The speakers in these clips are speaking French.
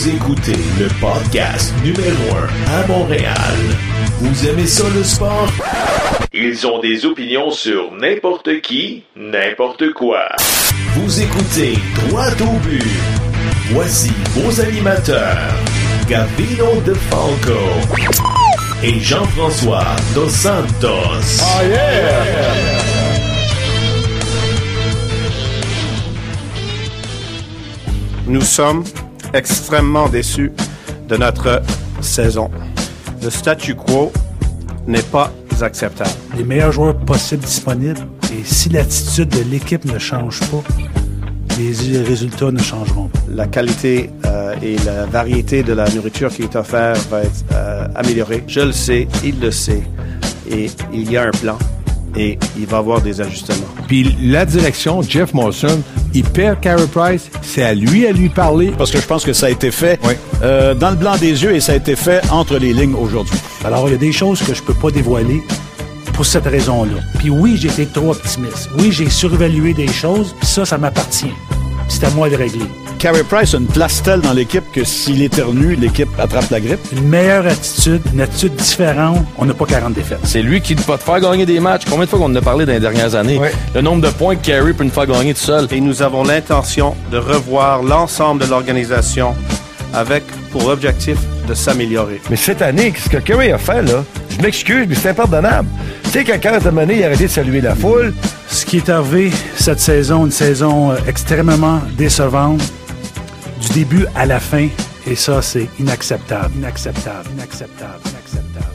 Vous écoutez le podcast numéro 1 à Montréal. Vous aimez ça le sport? Ils ont des opinions sur n'importe qui, n'importe quoi. Vous écoutez Droit au but. Voici vos animateurs, Gavino De Falco et Jean-François Dos Santos. Oh yeah! Nous sommes extrêmement déçus de notre saison. Le statu quo n'est pas acceptable. Les meilleurs joueurs possibles disponibles. Et si l'attitude de l'équipe ne change pas, les résultats ne changeront pas. La qualité euh, et la variété de la nourriture qui est offerte va être euh, améliorée. Je le sais, il le sait. Et il y a un plan et il va y avoir des ajustements. Puis la direction, Jeff Molson, il perd Carey Price, c'est à lui à lui parler. Parce que je pense que ça a été fait euh, dans le blanc des yeux et ça a été fait entre les lignes aujourd'hui. Alors, il y a des choses que je peux pas dévoiler pour cette raison-là. Puis oui, j'ai été trop optimiste. Oui, j'ai surévalué des choses, puis ça, ça m'appartient. C'est à moi de régler. Carey Price a une place telle dans l'équipe que s'il éternue, l'équipe attrape la grippe. Une meilleure attitude, une attitude différente, on n'a pas 40 défaites. C'est lui qui va te faire gagner des matchs. Combien de fois qu'on en a parlé dans les dernières années? Le nombre de points que Carey peut nous faire gagner tout seul. Et nous avons l'intention de revoir l'ensemble de l'organisation avec pour objectif de s'améliorer. Mais cette année, ce que Curry a fait, là, je m'excuse, mais c'est impardonnable. Tu sais, quelqu'un a mené, il a arrêté de saluer la foule. Ce qui est arrivé cette saison, une saison euh, extrêmement décevante, du début à la fin, et ça, c'est inacceptable, inacceptable, inacceptable, inacceptable.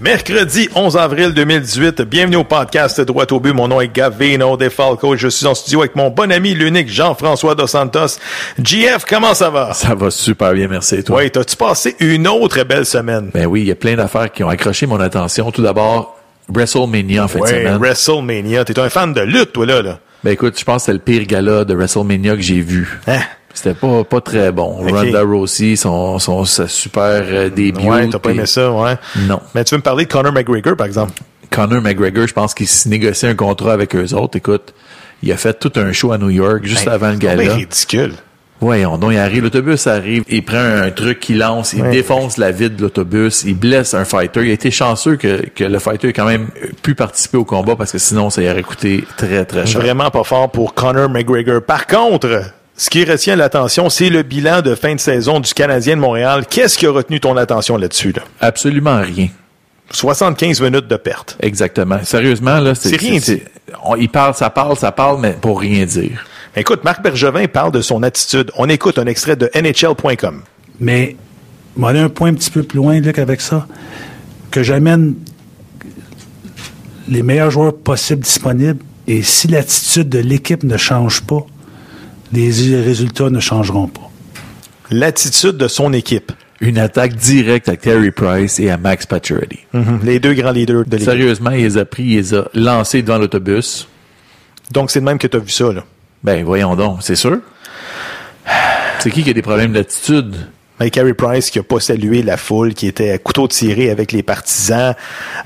Mercredi 11 avril 2018, bienvenue au podcast Droit au but. Mon nom est Gavino De Falco. Je suis en studio avec mon bon ami, l'unique Jean-François Dos Santos. GF, comment ça va? Ça va super bien, merci. Et toi? Oui, t'as-tu passé une autre belle semaine? Ben oui, il y a plein d'affaires qui ont accroché mon attention. Tout d'abord, WrestleMania en fait Oui. WrestleMania. T'es un fan de lutte, toi, là, là. Ben écoute, je pense que c'est le pire gala de WrestleMania que j'ai vu. Hein? C'était pas, pas très bon. Ronda Rousey, son, son, super euh, début. Ouais, t'as pas aimé ça, ouais. Non. Mais tu veux me parler de Conor McGregor, par exemple? Conor McGregor, je pense qu'il se négocie un contrat avec eux autres. Écoute, il a fait tout un show à New York juste Hey, avant le c'est gala. ridicule. Voyons donc, il arrive, l'autobus arrive, il prend un truc qu'il lance, il Ouais. défonce la vide de l'autobus, il blesse un fighter. Il a été chanceux que, que le fighter ait quand même pu participer au combat parce que sinon, ça y aurait coûté très, très cher. Vraiment pas fort pour Conor McGregor. Par contre, ce qui retient l'attention, c'est le bilan de fin de saison du Canadien de Montréal. Qu'est-ce qui a retenu ton attention là-dessus, là? Absolument rien. 75 minutes de perte. Exactement. Sérieusement, là, C'est rien dit. on- il parle, ça parle, ça parle, mais pour rien dire. Écoute, Marc Bergevin parle de son attitude. On écoute un extrait de NHL.com. Mais, on va aller un point un petit peu plus loin là, qu'avec ça, que j'amène les meilleurs joueurs possibles disponibles, et si l'attitude de l'équipe ne change pas, les résultats ne changeront pas. L'attitude de son équipe. Une attaque directe à Terry Price et à Max Pacioretty. Mhm. Les deux grands leaders de l'équipe. Sérieusement, il les a pris, il les a lancés devant l'autobus. Donc, c'est de même que tu as vu ça, là. Ben, voyons donc, c'est sûr. C'est qui qui a des problèmes d'attitude? Mike Carey Price qui a pas salué la foule, qui était à couteau tiré avec les partisans.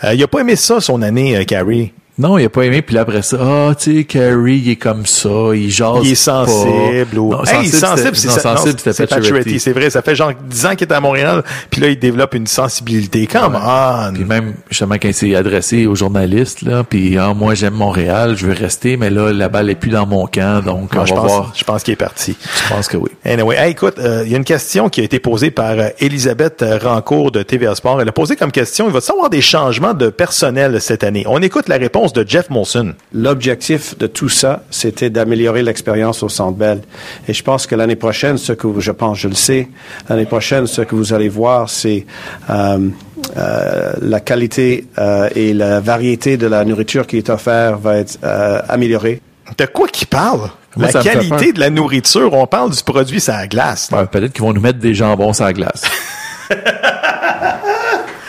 Euh, il a pas aimé ça, son année, euh, Carey. Non, il a pas aimé, puis là, après ça, ah, tu sais, Carey, il est comme ça, il jase Il est sensible. pas. Ou... Non, Hey, sensible, c'est non, sensible, non, c'était c'est Pacioretty. C'est vrai, ça fait genre 10 ans qu'il est à Montréal, puis là, il développe une sensibilité. Come on! Puis même, justement, quand il s'est adressé aux journalistes, là, puis ah, moi, j'aime Montréal, je veux rester, mais là, la balle est plus dans mon camp, donc Moi, on je va pense, voir. je pense qu'il est parti. Je pense que oui. Anyway, hey, écoute, euh, il y a une question qui a été posée par euh, Elisabeth euh, Rancourt de TVA Sport. Elle a posé comme question, il va y avoir des changements de personnel cette année? On écoute la réponse de Jeff Molson. L'objectif de tout ça, c'était d'améliorer l'expérience au Centre Bell. Et je pense que l'année prochaine, ce que vous- je pense, je le sais, l'année prochaine, ce que vous allez voir, c'est euh, euh, la qualité euh, et la variété de la nourriture qui est offerte va être euh, améliorée. De quoi qu'il parle? Moi, la ça qualité de la nourriture, on parle du produit sur la glace. Ouais, Peut-être qu'ils vont nous mettre des jambons la glace.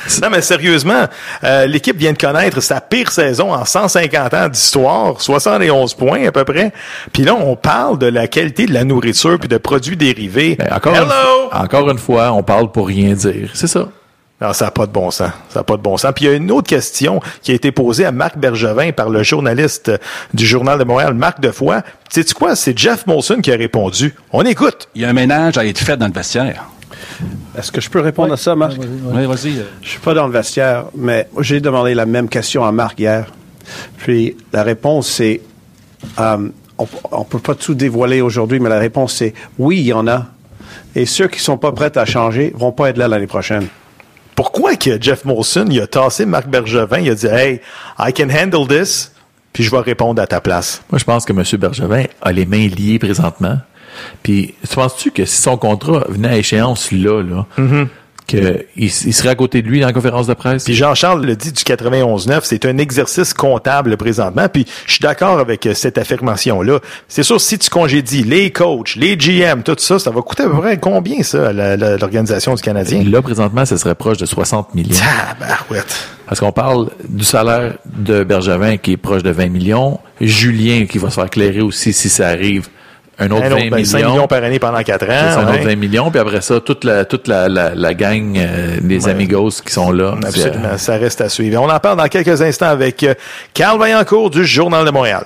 Non, mais sérieusement, euh, l'équipe vient de connaître sa pire saison en 150 ans d'histoire, 71 points à peu près. Puis là, on parle de la qualité de la nourriture puis de produits dérivés. Ben, encore, une, Hello! encore une fois, on parle pour rien dire. C'est ça. Non, ça n'a pas de bon sens. Ça n'a pas de bon sens. Puis il y a une autre question qui a été posée à Marc Bergevin par le journaliste du Journal de Montréal, Marc Defoy. Sais-tu quoi? C'est Jeff Molson qui a répondu. On écoute. Il y a un ménage à être fait dans le vestiaire. Est-ce que je peux répondre à ça, Marc? Oui, vas-y. Je suis pas dans le vestiaire, mais j'ai demandé la même question à Marc hier. Puis la réponse, c'est euh, on ne peut pas tout dévoiler aujourd'hui, mais la réponse, c'est oui, il y en a. Et ceux qui sont pas prêts à changer vont pas être là l'année prochaine. Pourquoi que Jeff Molson, il a tassé Marc Bergevin, il a dit Hey, I can handle this, puis je vais répondre à ta place? Moi, je pense que M. Bergevin a les mains liées présentement. Puis, tu penses-tu que si son contrat venait à échéance là, là, Mm-hmm. qu'il il serait à côté de lui dans la conférence de presse? Puis Jean-Charles le dit du 91-9, c'est un exercice comptable présentement. Puis je suis d'accord avec euh, cette affirmation-là. C'est sûr, si tu congédies les coachs, les GM, tout ça, ça va coûter à peu près combien, ça, l'organisation du Canadien? Là, présentement, ce serait proche de 60 millions. Tabarouette. Parce qu'on parle du salaire de Bergevin qui est proche de 20 millions. Julien qui va se faire éclairer aussi si ça arrive. Un autre Un 20 autre, ben, millions. 5 millions par année pendant 4 C'est ans. un ouais. autre 20 millions. Puis après ça, toute la, toute la, la, la gang euh, des amigos qui sont là. Absolument, ça reste à suivre. On en parle dans quelques instants avec euh, Carl Vaillancourt du Journal de Montréal.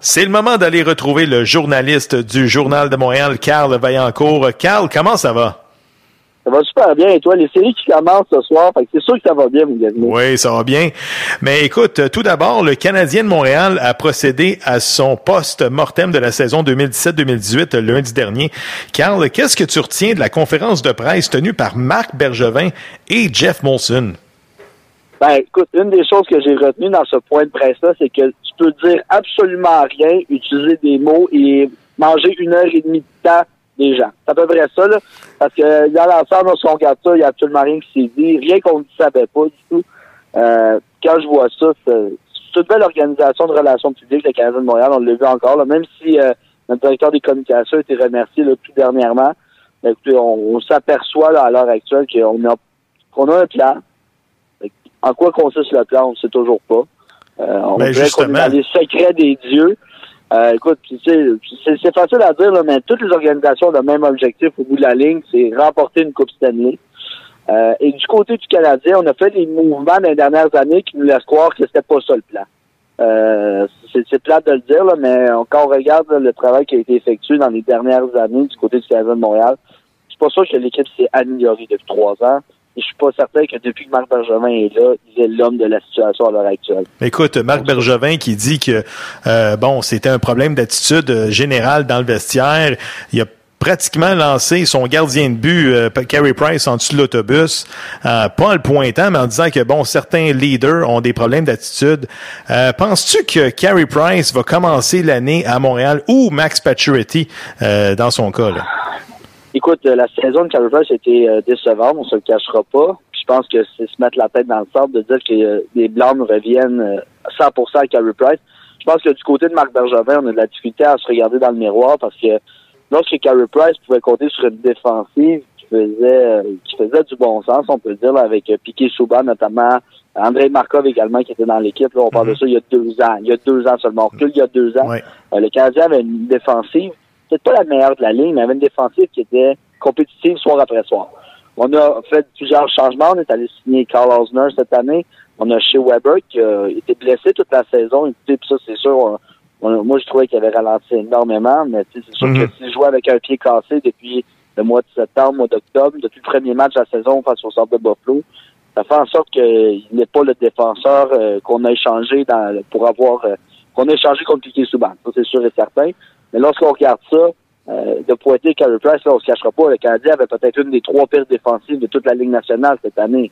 C'est le moment d'aller retrouver le journaliste du Journal de Montréal, Carl Vaillancourt. Carl, comment ça va? Ça va super bien. Et toi, les séries qui commencent ce soir, c'est sûr que ça va bien, mon gars. Oui, ça va bien. Mais écoute, tout d'abord, le Canadien de Montréal a procédé à son post-mortem de la saison 2017-2018 euh, lundi dernier. Carl, qu'est-ce que tu retiens de la conférence de presse tenue par Marc Bergevin et Jeff Molson? Ben, écoute, une des choses que j'ai retenues dans ce point de presse-là, c'est que tu peux dire absolument rien, utiliser des mots et manger une heure et demie de temps des gens. C'est à peu près ça, là. Parce que dans l'ensemble, si on regarde ça, il n'y a absolument rien qui s'est dit, rien qu'on ne savait pas du tout. Euh, quand je vois ça, c'est une belle organisation de relations publiques, le Canadien de Montréal, on l'a vu encore, là, même si euh, notre directeur des communications a été remercié là, tout dernièrement. Ben, écoutez, on, on s'aperçoit là, à l'heure actuelle qu'on a, qu'on a un plan. En quoi consiste le plan, on ne sait toujours pas. Euh, on Ben, dirait qu'on est justement. dans les secrets des dieux. Euh, écoute, tu sais, c'est c'est facile à dire, là, mais toutes les organisations ont le même objectif au bout de la ligne, c'est remporter une Coupe Stanley. Euh, et du côté du Canadien, on a fait des mouvements dans les dernières années qui nous laissent croire que c'était pas ça le plan. Euh, c'est c'est plate de le dire, là, mais quand on regarde là, le travail qui a été effectué dans les dernières années du côté du Canadien de Montréal, suis pas sûr que l'équipe s'est améliorée depuis trois ans. Je suis pas certain que depuis que Marc Benjamin est là, il est l'homme de la situation à l'heure actuelle. Écoute, Marc Bergevin qui dit que euh, bon, c'était un problème d'attitude euh, générale dans le vestiaire. Il a pratiquement lancé son gardien de but, euh, Carey Price, en dessous de l'autobus, euh, pas en le pointant, mais en disant que bon, certains leaders ont des problèmes d'attitude. Penses-tu que Carey Price va commencer l'année à Montréal ou Max Pacioretty dans son cas? Là? Écoute, euh, la saison de a été euh, décevante, on se le cachera pas. Puis je pense que c'est se mettre la tête dans le sable de dire que euh, les Blancs reviennent euh, 100% à Carey Price. Je pense que du côté de Marc Bergevin, on a de la difficulté à se regarder dans le miroir parce que lorsque Carey Price pouvait compter sur une défensive qui faisait qui faisait du bon sens, on peut le dire, là, avec Piqué Souban notamment, André Markov également qui était dans l'équipe. Là, on parle de ça il y a deux ans. Il y a deux ans seulement. On recule il y a deux ans. Euh, le Canadien avait une défensive, peut-être pas la meilleure de la ligne, mais avait une défensive qui était compétitive soir après soir. On a fait plusieurs changements. On est allé signer Carl Osner cette année. On a chez Weber qui a été blessé toute la saison. Écoutez, puis ça, c'est sûr, on- on- moi, je trouvais qu'il avait ralenti énormément, mais c'est sûr Mhm. que s'il jouait avec un pied cassé depuis le mois de septembre, mois d'octobre, depuis le premier match de la saison face au centre de Buffalo, ça fait en sorte qu'il n'est pas le défenseur euh, qu'on a échangé dans, pour avoir euh, qu'on a échangé contre Souban. Ça, c'est sûr et certain. Mais lorsqu'on regarde ça, euh, de pointer Carey Price, là, on se cachera pas, le Canadien avait peut-être une des trois pires défensives de toute la Ligue nationale cette année.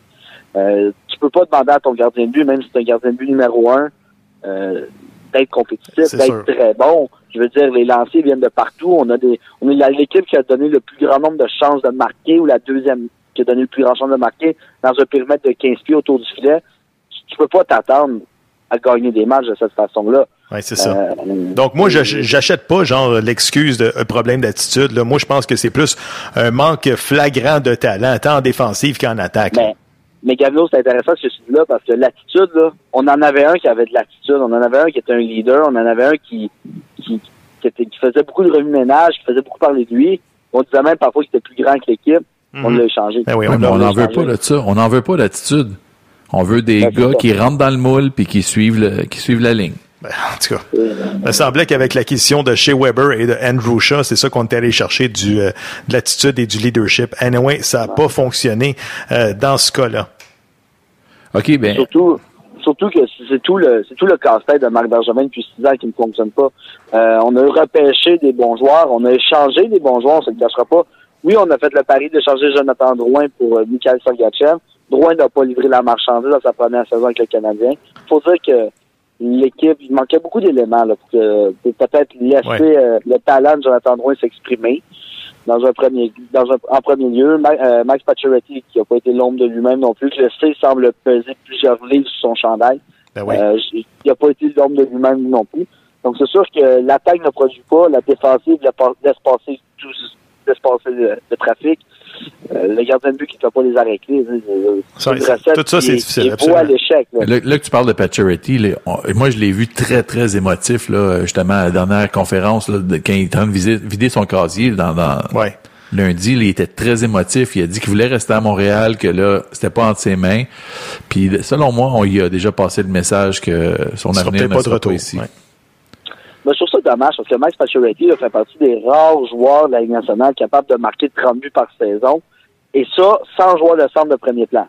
Euh, tu peux pas demander à ton gardien de but, même si c'est un gardien de but numéro un, euh, d'être compétitif, d'être très bon. Je veux dire, les lancers viennent de partout. On a des, on est l'équipe qui a donné le plus grand nombre de chances de marquer ou la deuxième qui a donné le plus grand chance de marquer dans un périmètre de 15 pieds autour du filet. Tu, tu peux pas t'attendre à gagner des matchs de cette façon-là. Oui, c'est ça. Euh, Donc moi, j'ach- j'achète pas genre l'excuse de un problème d'attitude. là. Moi, je pense que c'est plus un manque flagrant de talent, tant en défensive qu'en attaque. Mais, mais Gavino, c'est intéressant ce que tu dis là parce que l'attitude, là, on en avait un qui avait de l'attitude, on en avait un qui était un leader, on en avait un qui, qui, qui, était- qui faisait beaucoup de remue-ménage, qui faisait beaucoup parler de lui. On disait même parfois qu'il était plus grand que l'équipe. On l'a échangé. Ben oui, on n'en veut pas de ça. On n'en veut pas d'attitude. On veut des Ben, gars qui rentrent dans le moule puis qui suivent le, qui suivent la ligne. En tout cas, il me semblait qu'avec l'acquisition de Shea Weber et de Andrew Shaw, c'est ça qu'on était allé chercher du, euh, de l'attitude et du leadership. Anyway, ça n'a pas fonctionné euh, dans ce cas-là. OK, ben, Surtout, surtout que c'est tout le c'est tout le casse-tête de Marc Bergevin depuis six ans qui ne fonctionne pas. Euh, on a repêché des bons joueurs, on a échangé des bons joueurs, on se le cachera pas. Oui, on a fait le pari d'échanger Jonathan Drouin pour euh, Mikhail Sergachev. Drouin n'a pas livré la marchandise dans sa première saison avec le Canadien. faut dire que l'équipe, il manquait beaucoup d'éléments là, pour, que- pour peut-être laisser Ouais. euh, le talent de Jonathan Drouin s'exprimer dans un premier dans un, en premier lieu. Ma- euh, Max Pacioretty, qui n'a pas été l'ombre de lui-même non plus, que le C semble peser plusieurs livres sur son chandail. Ben oui. Euh, il n'a pas été l'homme de lui-même non plus. Donc c'est sûr que l'attaque ne produit pas, la défensive laisse passer tout laisse passer le, le trafic. Euh, le gardien de but qui ne fait pas les Ça, recette tout ça, c'est difficile, à l'échec. là. Là, là que tu parles de Pacioretty, là, on- moi je l'ai vu très très émotif là, justement à la dernière conférence là, de- quand il est en train de viser- vider son casier dans, dans Ouais. lundi, là, il était très émotif. Il a dit qu'il voulait rester à Montréal, que là c'était pas entre ses mains. Puis selon moi, on lui a déjà passé le message que son Il avenir ne pas de retour. pas ici. Ouais. Mais je trouve ça dommage parce que Max Pacioretty fait partie des rares joueurs de la Ligue nationale capables de marquer 30 buts par saison. Et ça, sans joueur de centre de premier plan.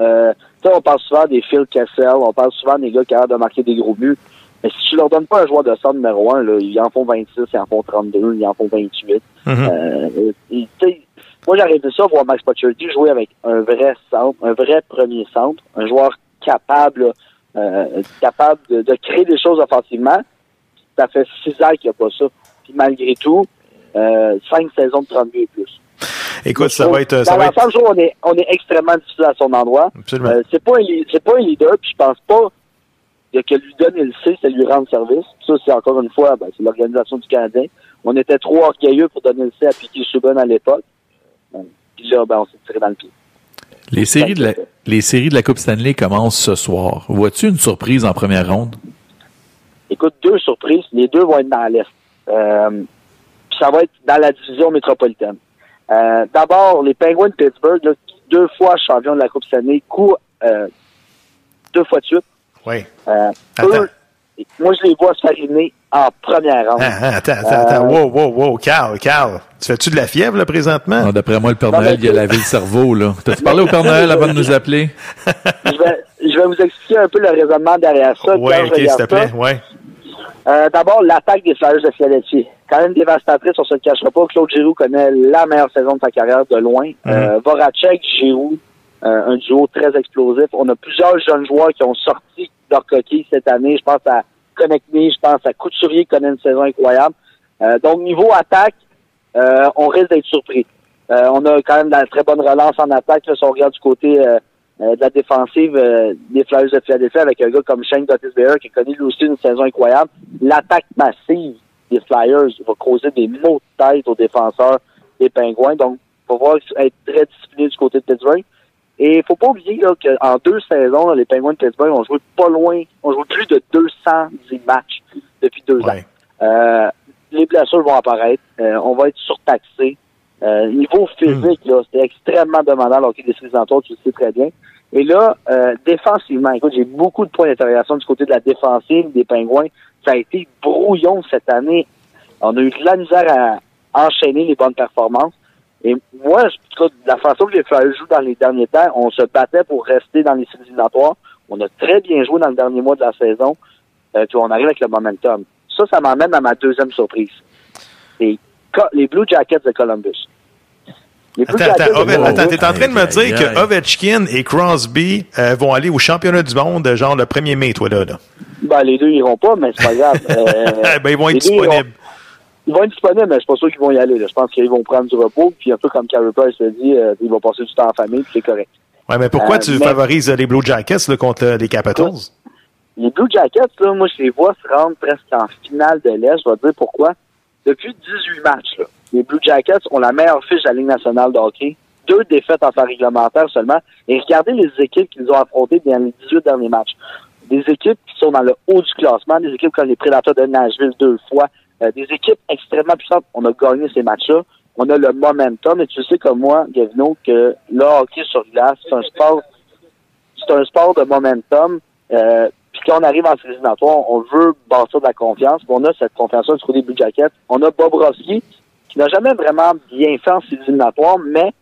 Euh, on parle souvent des Phil Kessel, on parle souvent des gars capables de marquer des gros buts. Mais si tu leur donnes pas un joueur de centre numéro 1, là, ils en font 26, ils en font 32, ils en font 28. Mhm. Euh, et, moi, j'aurais ça voir Max Pacioretty jouer avec un vrai centre, un vrai premier centre, un joueur capable, là, euh, capable de, de créer des choses offensivement. Ça fait six ans qu'il n'y a pas ça. Puis malgré tout, euh, cinq saisons de 30 buts et plus. Écoute, ça va être. Ça Dans va être trouve qu'on est, on est extrêmement difficile à son endroit. absolument. Euh, c'est pas un pas un leader, puis je pense pas que, que lui donner le C, c'est lui rendre service. Ça, c'est encore une fois, ben, c'est l'organisation du Canadien. On était trop orgueilleux pour donner le C à Piquet Subban à l'époque. Euh, Puis là, ben, on s'est tiré dans le pied. Les séries de la les séries de la Coupe Stanley commencent ce soir. Vois-tu une surprise en première ronde? Écoute, deux surprises. Les deux vont être dans l'Est. Euh, puis ça va être dans la division métropolitaine. Euh, D'abord, les Penguins de Pittsburgh, là, deux fois champions de la Coupe Stanley, coup euh, deux fois de suite. Oui. Euh, eux, moi, je les vois se fariner en première ronde. Ah, ah, attends, attends, attends. Euh, Wow, wow, wow. Carl, Carl. Tu fais-tu de la fièvre, là, présentement? Non, D'après moi, le Père Noël, il a lavé le cerveau. là. T'as-tu parlé au Père Noël avant de nous appeler? je, vais, je vais vous expliquer un peu le raisonnement derrière ça. Oui, ok, s'il te plaît. Ouais. Euh, D'abord, l'attaque des Flyers de Philadelphie. Quand même dévastatrice, on se le cachera pas. Claude Giroux connaît la meilleure saison de sa carrière de loin. Euh, Voracek, Giroux, euh, un duo très explosif. On a plusieurs jeunes joueurs qui ont sorti leur coquille cette année. Je pense à Connect Me, je pense à Couturier qui connaît une saison incroyable. Donc, niveau attaque, on risque d'être surpris. On a quand même de la très bonne relance en attaque. Là, si on regarde du côté euh, de la défensive euh, des Flyers de Philadelphie avec un gars comme Shane Gottisbehere qui connaît lui aussi une saison incroyable. L'attaque massive des Flyers va causer des maux de tête aux défenseurs des Pingouins. Donc, il va falloir être très discipliné du côté de Pittsburgh. Et il faut pas oublier là, qu'en deux saisons, là, les Penguins de Pittsburgh ont joué pas loin, ont joué plus de 210 matchs depuis deux Ouais. ans. Euh, les blessures vont apparaître. Euh, on va être surtaxé. Euh, niveau physique, là, c'était extrêmement demandant alors qu'il des séries d'entour, tu le sais très bien. Et là, euh, défensivement, écoute, j'ai beaucoup de points d'interrogation du côté de la défensive des Pingouins. Ça a été brouillon cette année. On a eu de la misère à enchaîner les bonnes performances. Et moi, je- la façon que les Flyers jouent dans les derniers temps, on se battait pour rester dans les séries. On a très bien joué dans le dernier mois de la saison. Euh, puis on arrive avec le momentum. Ça, ça m'emmène à ma deuxième surprise. Co- les Blue Jackets de Columbus. Les Blue Attends, Jackets attends, de Ove- Columbus- attends, t'es en train de me dire que. Ovechkin et Crosby euh, vont aller au championnat du monde, genre le 1er mai, toi, là. là. Ben, les deux iront pas, mais c'est pas grave. Euh, ben, ils vont être iront- disponibles. Ils vont être disponibles, mais je suis pas sûr qu'ils vont y aller. là. Je pense qu'ils vont prendre du repos, puis un peu comme Carey Price l'a dit, euh, ils vont passer du temps en famille, puis c'est correct. Ouais, mais pourquoi Euh, tu mais- favorises les Blue Jackets là, contre les Capitals? Les Blue Jackets, là, moi, je les vois se rendre presque en finale de l'Est. Je vais te dire pourquoi. Depuis 18 matchs, les Blue Jackets ont la meilleure fiche de la Ligue nationale de hockey. Deux défaites en temps réglementaire seulement. Et regardez les équipes qu'ils ont affrontées dans les 18 derniers matchs. Des équipes qui sont dans le haut du classement, des équipes comme les Prédateurs de Nashville deux fois, euh, des équipes extrêmement puissantes. On a gagné ces matchs-là. on a le momentum. Et tu sais comme moi, Gavino, que le hockey sur glace, c'est un sport, c'est un sport de momentum. Euh, quand on arrive en séries on veut bâtir de la confiance. on a cette confiance-là du côté Blue Jacket. On a Bobrovski, qui n'a jamais vraiment bien fait en séries mais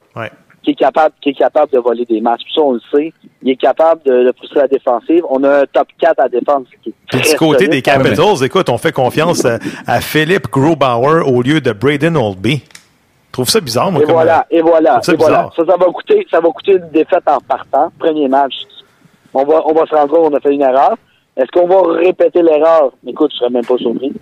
qui est capable, qui est capable de voler des matchs. Puis ça, on le sait. Il est capable de, de pousser la défensive. On a un top 4 à défense. Qui est du côté des Capitals, écoute, on fait confiance à, à Philippe Grobauer au lieu de Braden Oldby. Je trouve ça bizarre, moi. Et voilà, et voilà, ça, et voilà. Ça, ça va coûter, ça va coûter une défaite en partant. Premier match. On va, on va se rendre compte qu'on a fait une erreur. Est-ce qu'on va répéter l'erreur? Écoute, je serais même pas surpris.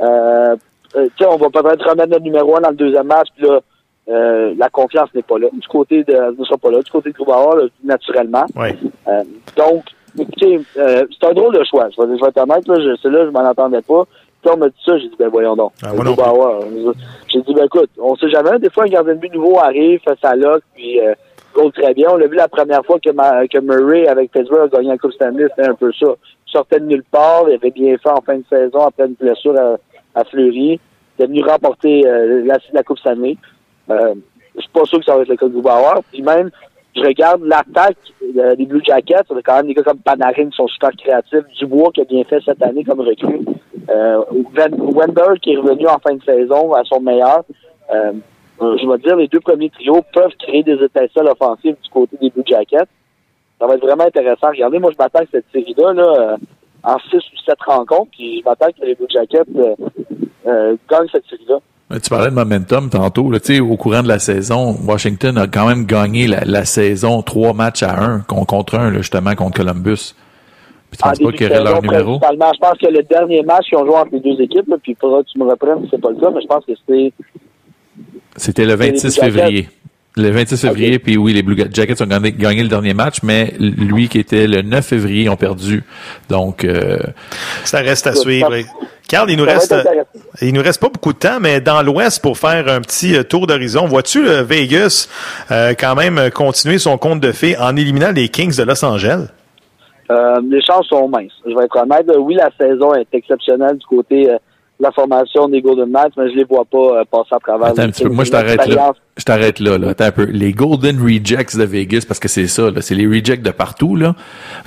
Euh, euh, on va peut-être remettre notre numéro 1 dans le deuxième match, puis là, euh, la confiance n'est pas là. Du côté de ne sera pas là. Du côté de Grubauer, naturellement. Oui. Euh, donc, écoutez, euh, c'est un drôle de choix. Je vais, je vais être honnête, là, je, là, je m'en entendais pas. Quand on m'a dit ça, j'ai dit, ben voyons donc. Ah, j'ai dit, ben écoute, on sait jamais. Des fois, un gardien de but nouveau arrive, fait sa lock, puis euh, très bien. On l'a vu la première fois que, que Murray, avec Pittsburgh, a gagné un Coupe Stanley, c'était un peu ça. Il sortait de nulle part, il avait bien fait en fin de saison, après une blessure à, Fleury. Il est venu remporter euh, la, la Coupe Stanley. Euh, je suis pas sûr que ça va être le cas de Grubauer. Puis même, je regarde l'attaque des Blue Jackets. On a quand même des gars comme Panarin qui sont super créatifs. Dubois qui a bien fait cette année comme recrue. Euh, Wender qui est revenu en fin de saison à son meilleur. Euh, je vais dire, les deux premiers trios peuvent créer des étincelles offensives du côté des Blue Jackets. Ça va être vraiment intéressant. Regardez, moi, je m'attends que cette série-là, là, en six ou sept rencontres, puis je m'attends que les Blue Jackets euh, gagnent cette série-là. Tu parlais de momentum tantôt. Là, au courant de la saison, Washington a quand même gagné la, saison trois matchs à un contre un, justement, contre Columbus. Puis tu penses pas qu'ils auraient leur numéro? Je pense que le dernier match qu'ils ont joué entre les deux équipes, là, puis faudra que tu me reprennes si c'est pas le cas, mais je pense que c'était... C'était le 26 février. Le 26 février, puis oui, les Blue Jackets ont gagné, le dernier match, mais lui qui était le 9 février ont perdu. Donc euh, ça reste à suivre. Carl, il nous reste il nous reste pas beaucoup de temps, mais dans l'Ouest pour faire un petit euh, tour d'horizon, vois-tu Vegas euh, quand même continuer son compte de fées en éliminant les Kings de Los Angeles? les chances sont minces. Je vais être honnête. Oui, la saison est exceptionnelle du côté la formation des Golden Knights, mais je les vois pas euh, passer à travers. Attends un petit peu. Moi, je t'arrête là. Je t'arrête là, là. Attends un peu. Les Golden Rejects de Vegas, parce que c'est ça, là. C'est les rejects de partout, là.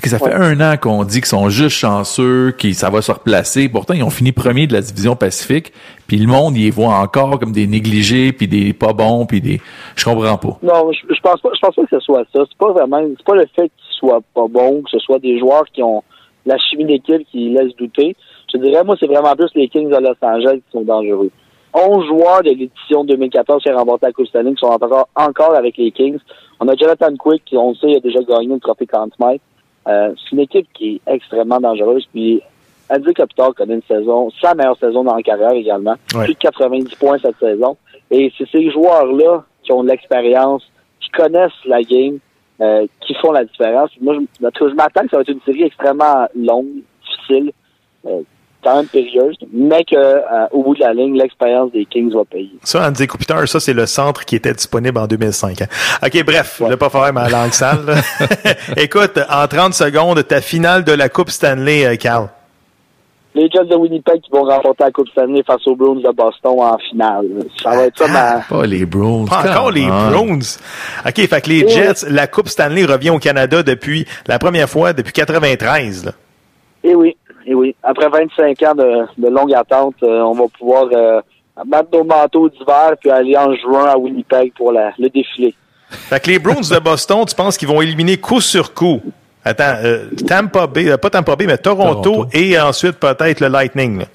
que ça fait un an qu'on dit qu'ils sont juste chanceux, qu'ils ça va se replacer. Pourtant, ils ont fini premier de la division Pacifique. Puis le monde, ils les voit encore comme des négligés, puis des pas bons, puis des. Je comprends pas. Non, je, je pense pas. Je pense pas que ce soit ça. C'est pas vraiment. C'est pas le fait qu'ils soient pas bons, que ce soit des joueurs qui ont la chimie d'équipe qui laisse douter. Je dirais, moi, c'est vraiment plus les Kings de Los Angeles qui sont dangereux. 11 joueurs de l'édition 2014 qui ont remporté la Coupe Stanley qui sont encore, encore avec les Kings. On a Jonathan Quick, qui, on sait, a déjà gagné le trophée Conn Smythe. Euh, c'est une équipe qui est extrêmement dangereuse. Puis, Andy Kopitar connaît une saison, sa meilleure saison dans la carrière également. Plus de 90 points cette saison. Et c'est ces joueurs-là qui ont de l'expérience, qui connaissent la game, euh, qui font la différence. Moi, je, je m'attends que ça va être une série extrêmement longue, difficile. Euh, quand même périlleuse, mais que euh, au bout de la ligne, l'expérience des Kings va payer. Ça, Andy Kopitar, ça, c'est le centre qui était disponible en 2005. Hein. OK, bref, je vais pas faire ma langue sale. Écoute, en 30 secondes, ta finale de la Coupe Stanley, euh, Carl. Les Jets de Winnipeg qui vont remporter la Coupe Stanley face aux Bruins de Boston en finale. Ça va être ça ma... Pas les Bruins. Pas encore les Bruins. OK, fait que les Jets, la Coupe Stanley revient au Canada depuis la première fois depuis 93. Là. Eh oui. Et oui, après 25 ans de, longue attente, euh, on va pouvoir euh, mettre nos manteaux d'hiver puis aller en juin à Winnipeg pour le défilé. Fait que les Bruins de Boston, tu penses qu'ils vont éliminer coup sur coup? Attends, euh, Tampa Bay, pas Tampa Bay, mais Toronto, et ensuite peut-être le Lightning.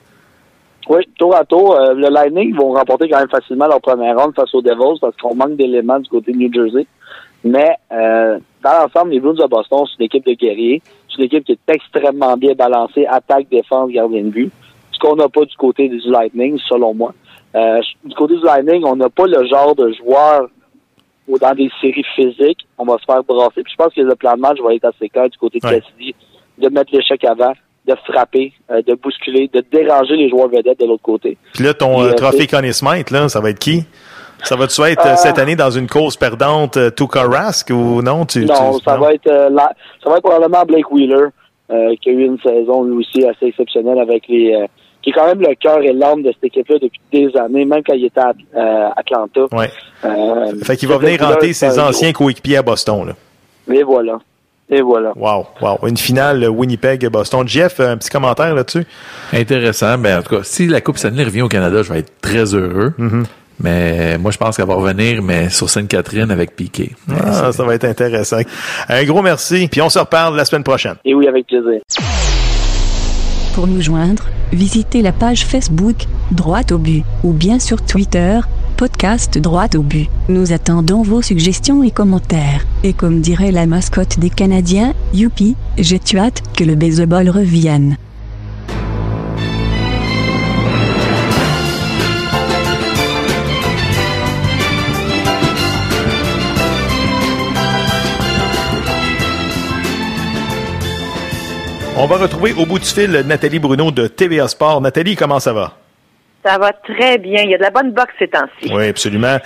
Oui, Toronto, le Lightning vont remporter quand même facilement leur première ronde face aux Devils parce qu'on manque d'éléments du côté de New Jersey. Mais dans l'ensemble, les Bruins de Boston, c'est une équipe de guerriers une équipe qui est extrêmement bien balancée, attaque, défense, gardien de but. Ce qu'on n'a pas du côté du Lightning, selon moi. Euh, du côté du Lightning, on n'a pas le genre de joueur ou dans des séries physiques, on va se faire brasser. Puis je pense que le plan de match va être assez clair du côté de Cassidy, de mettre l'échec avant, de frapper, euh, de bousculer, de déranger les joueurs vedettes de l'autre côté. Puis là, ton euh, trophée Connie Smith, là, ça va être qui? Ça va-tu être euh, cette année dans une course perdante euh, Tuka Rask ou non? Tu, non, ça, Va être, euh, ça va être probablement Blake Wheeler, qui a eu une saison lui aussi assez exceptionnelle avec les qui est quand même le cœur et l'âme de cette équipe-là depuis des années, même quand il était à euh, Atlanta. Ouais. fait qu'il va venir hanter ses anciens coéquipiers à Boston. Là. Et voilà. Et voilà. Wow, wow. Une finale Winnipeg-Boston. Jeff, un petit commentaire là-dessus? Intéressant. Ben, en tout cas, si la Coupe Stanley revient au Canada, je vais être très heureux. Mm-hmm. Mais moi, je pense qu'elle va revenir, mais sur Sainte-Catherine avec Piqué. Ah, ça va être intéressant. Un gros merci, puis on se reparle la semaine prochaine. Et oui, avec plaisir. Pour nous joindre, visitez la page Facebook Droite au but ou bien sur Twitter podcast Droite au but. Nous attendons vos suggestions et commentaires. Et comme dirait la mascotte des Canadiens, youpi, j'ai hâte que le baseball revienne. On va retrouver au bout du fil Nathalie Bruno de TVA Sport. Nathalie, comment ça va? Ça va très bien. Il y a de la bonne boxe ces temps-ci. Oui, absolument.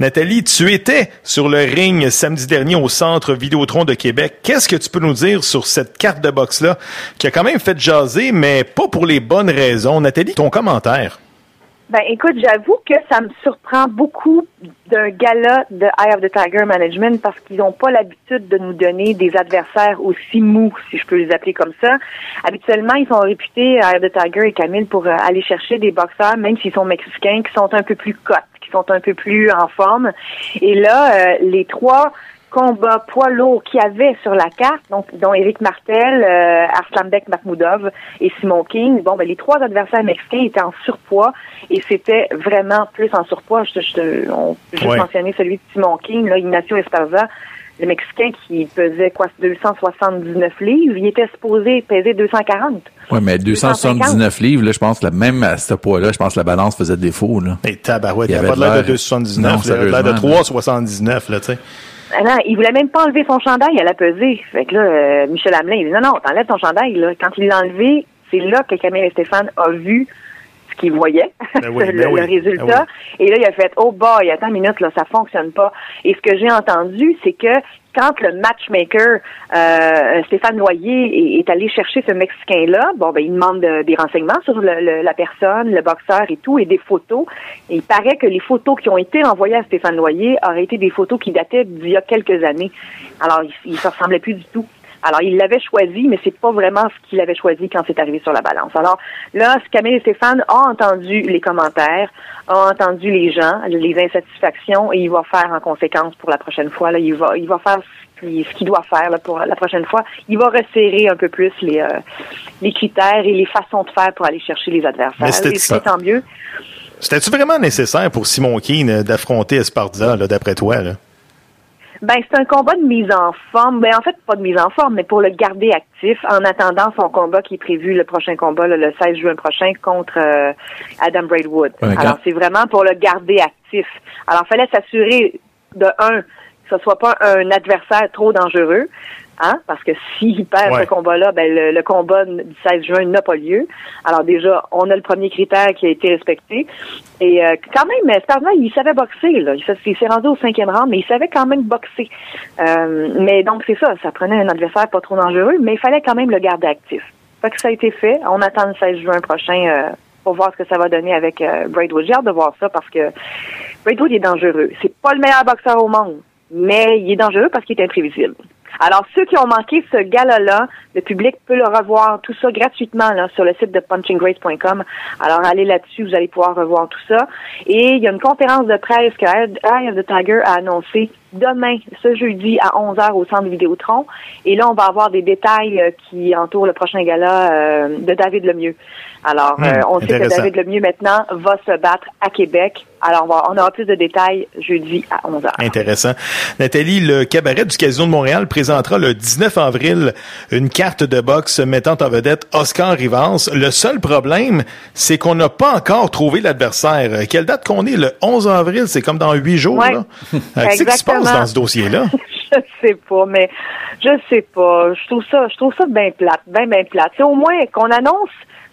Nathalie, tu étais sur le ring samedi dernier au Centre Vidéotron de Québec. Qu'est-ce que tu peux nous dire sur cette carte de boxe-là qui a quand même fait jaser, mais pas pour les bonnes raisons? Nathalie, ton commentaire? Ben, écoute, j'avoue que ça me surprend beaucoup d'un gala de Eye of the Tiger Management parce qu'ils n'ont pas l'habitude de nous donner des adversaires aussi mous, si je peux les appeler comme ça. Habituellement, ils sont réputés, Eye of the Tiger et Camille, pour euh, aller chercher des boxeurs, même s'ils sont mexicains, qui sont un peu plus cotes, qui sont un peu plus en forme. Et là, euh, les trois combats poids lourds qu'il y avait sur la carte, donc dont Éric Martel, euh, Arslanbek Makhmoudov et Simon King. Bon, ben les trois adversaires mexicains étaient en surpoids et c'était vraiment plus en surpoids. Je, je, on peut juste mentionner celui de Simon King, là, Ignacio Esparza, le Mexicain qui pesait quoi 279 livres, il était supposé peser 240. Oui, mais 279 livres, là, je pense, que même à ce poids-là, je pense que la balance faisait défaut. Là. Et tabarouette, il n'y a pas de l'air de 279, il avait l'air de 379, là, tu sais. Ah non, il voulait même pas enlever son chandail à la pesée. Fait que là, euh, Michel Hamelin, il dit non, non, t'enlèves ton chandail. Là. Quand il l'a enlevé, c'est là que Camille et Stéphane a vu ce qu'il voyait, ben oui, le, ben oui. le, résultat. Ben Et là, il a fait, oh boy, attends une minute, là, ça fonctionne pas. Et ce que j'ai entendu, c'est que quand le matchmaker euh, Stéphane Noyer est, est, allé chercher ce Mexicain-là, bon, ben, il demande de, des renseignements sur le, le, la personne, le boxeur et tout, et des photos. Et il paraît que les photos qui ont été envoyées à Stéphane Noyer auraient été des photos qui dataient d'il y a quelques années. Alors, il ne se ressemblait plus du tout. Alors, il l'avait choisi, mais c'est pas vraiment ce qu'il avait choisi quand c'est arrivé sur la balance. Alors, là, Camille et Stéphane ont entendu les commentaires, ont entendu les gens, les insatisfactions, et il va faire en conséquence pour la prochaine fois. Là, il va, il va faire ce qu'il doit faire là, pour la prochaine fois. Il va resserrer un peu plus les, euh, les critères et les façons de faire pour aller chercher les adversaires. C'est tant mieux. C'était-tu vraiment nécessaire pour Simon Keane d'affronter Esparza, d'après toi? Là? Ben, c'est un combat de mise en forme. Ben, en fait, pas de mise en forme, mais pour le garder actif en attendant son combat qui est prévu, le prochain combat, là, le 16 juin prochain, contre euh, Adam Braidwood. Ouais, Alors, c'est vraiment pour le garder actif. Alors, il fallait s'assurer, de un, que ce soit pas un adversaire trop dangereux. Hein? Parce que s'il perd Ouais. ce combat-là, ben le, le combat du 16 juin n'a pas lieu. Alors déjà, on a le premier critère qui a été respecté. Et euh, quand même, Sparna, il savait boxer. Là. Il s'est rendu au cinquième rang, mais il savait quand même boxer. Euh, mais donc c'est ça, ça prenait un adversaire pas trop dangereux, mais il fallait quand même le garder actif. Fait que ça a été fait. On attend le 16 juin prochain euh, pour voir ce que ça va donner avec euh, Braidwood. J'ai hâte de voir ça parce que Braidwood est dangereux. C'est pas le meilleur boxeur au monde, mais il est dangereux parce qu'il est imprévisible. Alors, ceux qui ont manqué ce gala-là, le public peut le revoir, tout ça gratuitement là, sur le site de punchinggrace.com. Alors, allez là-dessus, vous allez pouvoir revoir tout ça. Et il y a une conférence de presse que Eye of the Tiger a annoncée demain, ce jeudi, à 11h au Centre Vidéotron. Et là, on va avoir des détails euh, qui entourent le prochain gala euh, de David Lemieux. Alors, Hmm, euh, on sait que. David Lemieux, maintenant, va se battre à Québec. Alors, on, va, on aura plus de détails jeudi à 11h. Intéressant. Nathalie, le cabaret du Casino de Montréal présentera le 19 avril une carte de boxe mettant en vedette Oscar Rivas. Le seul problème, c'est qu'on n'a pas encore trouvé l'adversaire. Quelle date qu'on est? Le 11 avril, c'est comme dans huit jours. Ouais. là. Qu'est-ce qui se passe dans ce dossier-là? je sais pas, mais je sais pas. Je trouve ça, je trouve ça bien plate, bien, bien plate. C'est au moins qu'on annonce,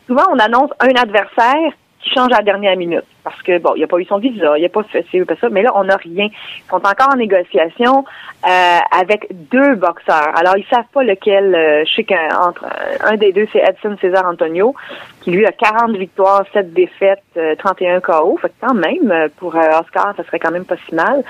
souvent on annonce un adversaire qui change à la dernière minute. Parce que bon, il n'a pas eu son visa, il n'a pas fait ci, pas ça, mais là, on n'a rien. Ils sont encore en négociation euh, avec deux boxeurs. Alors, ils savent pas lequel. Euh, je sais qu'entre un des deux, c'est Edson César Antonio, qui lui a 40 victoires, 7 défaites, 31 KO. Fait que quand même, pour Oscar, ça serait quand même pas si mal.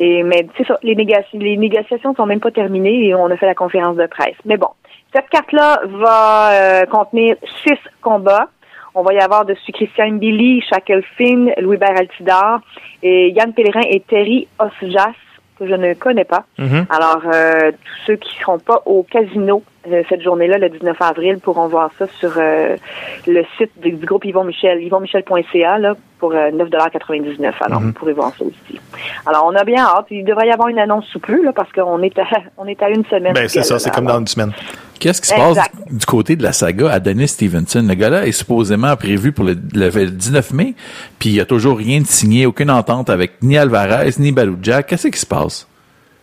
Et mais c'est ça, les, négociations, les négociations sont même pas terminées et on a fait la conférence de presse. Mais bon, cette carte-là va contenir six combats. On va y avoir dessus Christian Billy, Shackle Finn, Louis-Bert Altidor et Yann Pellerin et Terry Osjas, que je ne connais pas. Mhm. Alors, euh, tous ceux qui ne seront pas au casino cette journée-là, le 19 avril, pourront voir ça sur euh, le site du, groupe Yvon Michel, yvonmichel.ca, là, pour 9,99 Alors, Mhm. vous pourrez voir ça aussi. Alors, on a bien hâte. Il devrait y avoir une annonce sous peu, là, parce qu'on est à, on est à une semaine. Ben, c'est ça, c'est comme dans une semaine. Qu'est-ce qui se Exact. passe du côté de la saga Adonis Stevenson? Le gars-là est supposément prévu pour le, le 19 mai, puis il n'y a toujours rien de signé, aucune entente avec ni Alvarez, ni Balouja. Qu'est-ce qui se passe?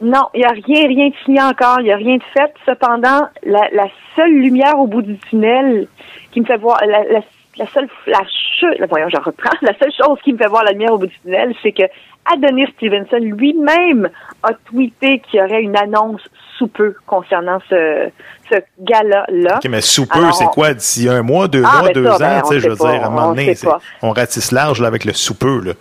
Non, il n'y a rien, rien de signé encore, il n'y a rien de fait. Cependant, la, la seule lumière au bout du tunnel qui me fait voir, la, la, la seule, la voyons, je reprends, la seule chose qui me fait voir la lumière au bout du tunnel, c'est que Adonis Stevenson lui-même a tweeté qu'il y aurait une annonce sous peu concernant ce, ce gala-là. OK, mais sous peu, c'est quoi? D'ici un mois, deux Ah, mois, ben deux ça, ans? ben, tu sais, je veux pas, dire, à un moment on donné, on ratisse large là, avec le sous peu. Là.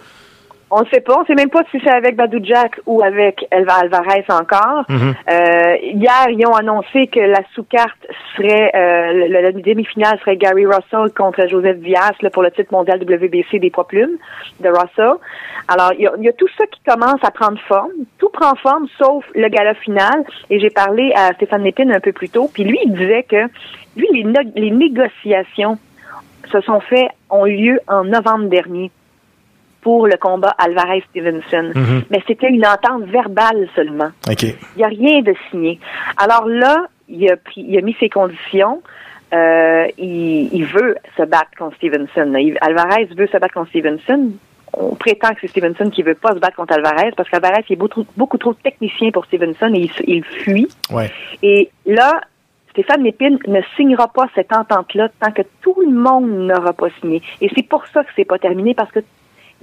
On ne sait pas. On ne sait même pas si c'est avec Badou Jack ou avec Elva Alvarez encore. Mhm. Euh, hier, ils ont annoncé que la sous-carte serait, euh, le- la demi-finale serait Gary Russell contre Joseph Vias là, pour le titre mondial WBC des poids plumes de Russell. Alors, il y, a, il y a tout ça qui commence à prendre forme. Tout prend forme, sauf le gala final. Et j'ai parlé à Stéphane Lépine un peu plus tôt. Puis lui, il disait que, lui, les, no- les négociations se sont fait, ont eu lieu en novembre dernier pour le combat Alvarez-Stevenson. Mhm. Mais c'était une entente verbale seulement. OK. Il n'y a rien de signé. Alors là, il a, pris, il a mis ses conditions. Euh, il, il veut se battre contre Stevenson. Il- Alvarez veut se battre contre Stevenson. On prétend que c'est Stevenson qui veut pas se battre contre Alvarez parce qu'Alvarez est beaucoup, beaucoup trop technicien pour Stevenson et il fuit. Ouais. Et là, Stéphane Lépine ne signera pas cette entente-là tant que tout le monde n'aura pas signé. Et c'est pour ça que c'est pas terminé parce que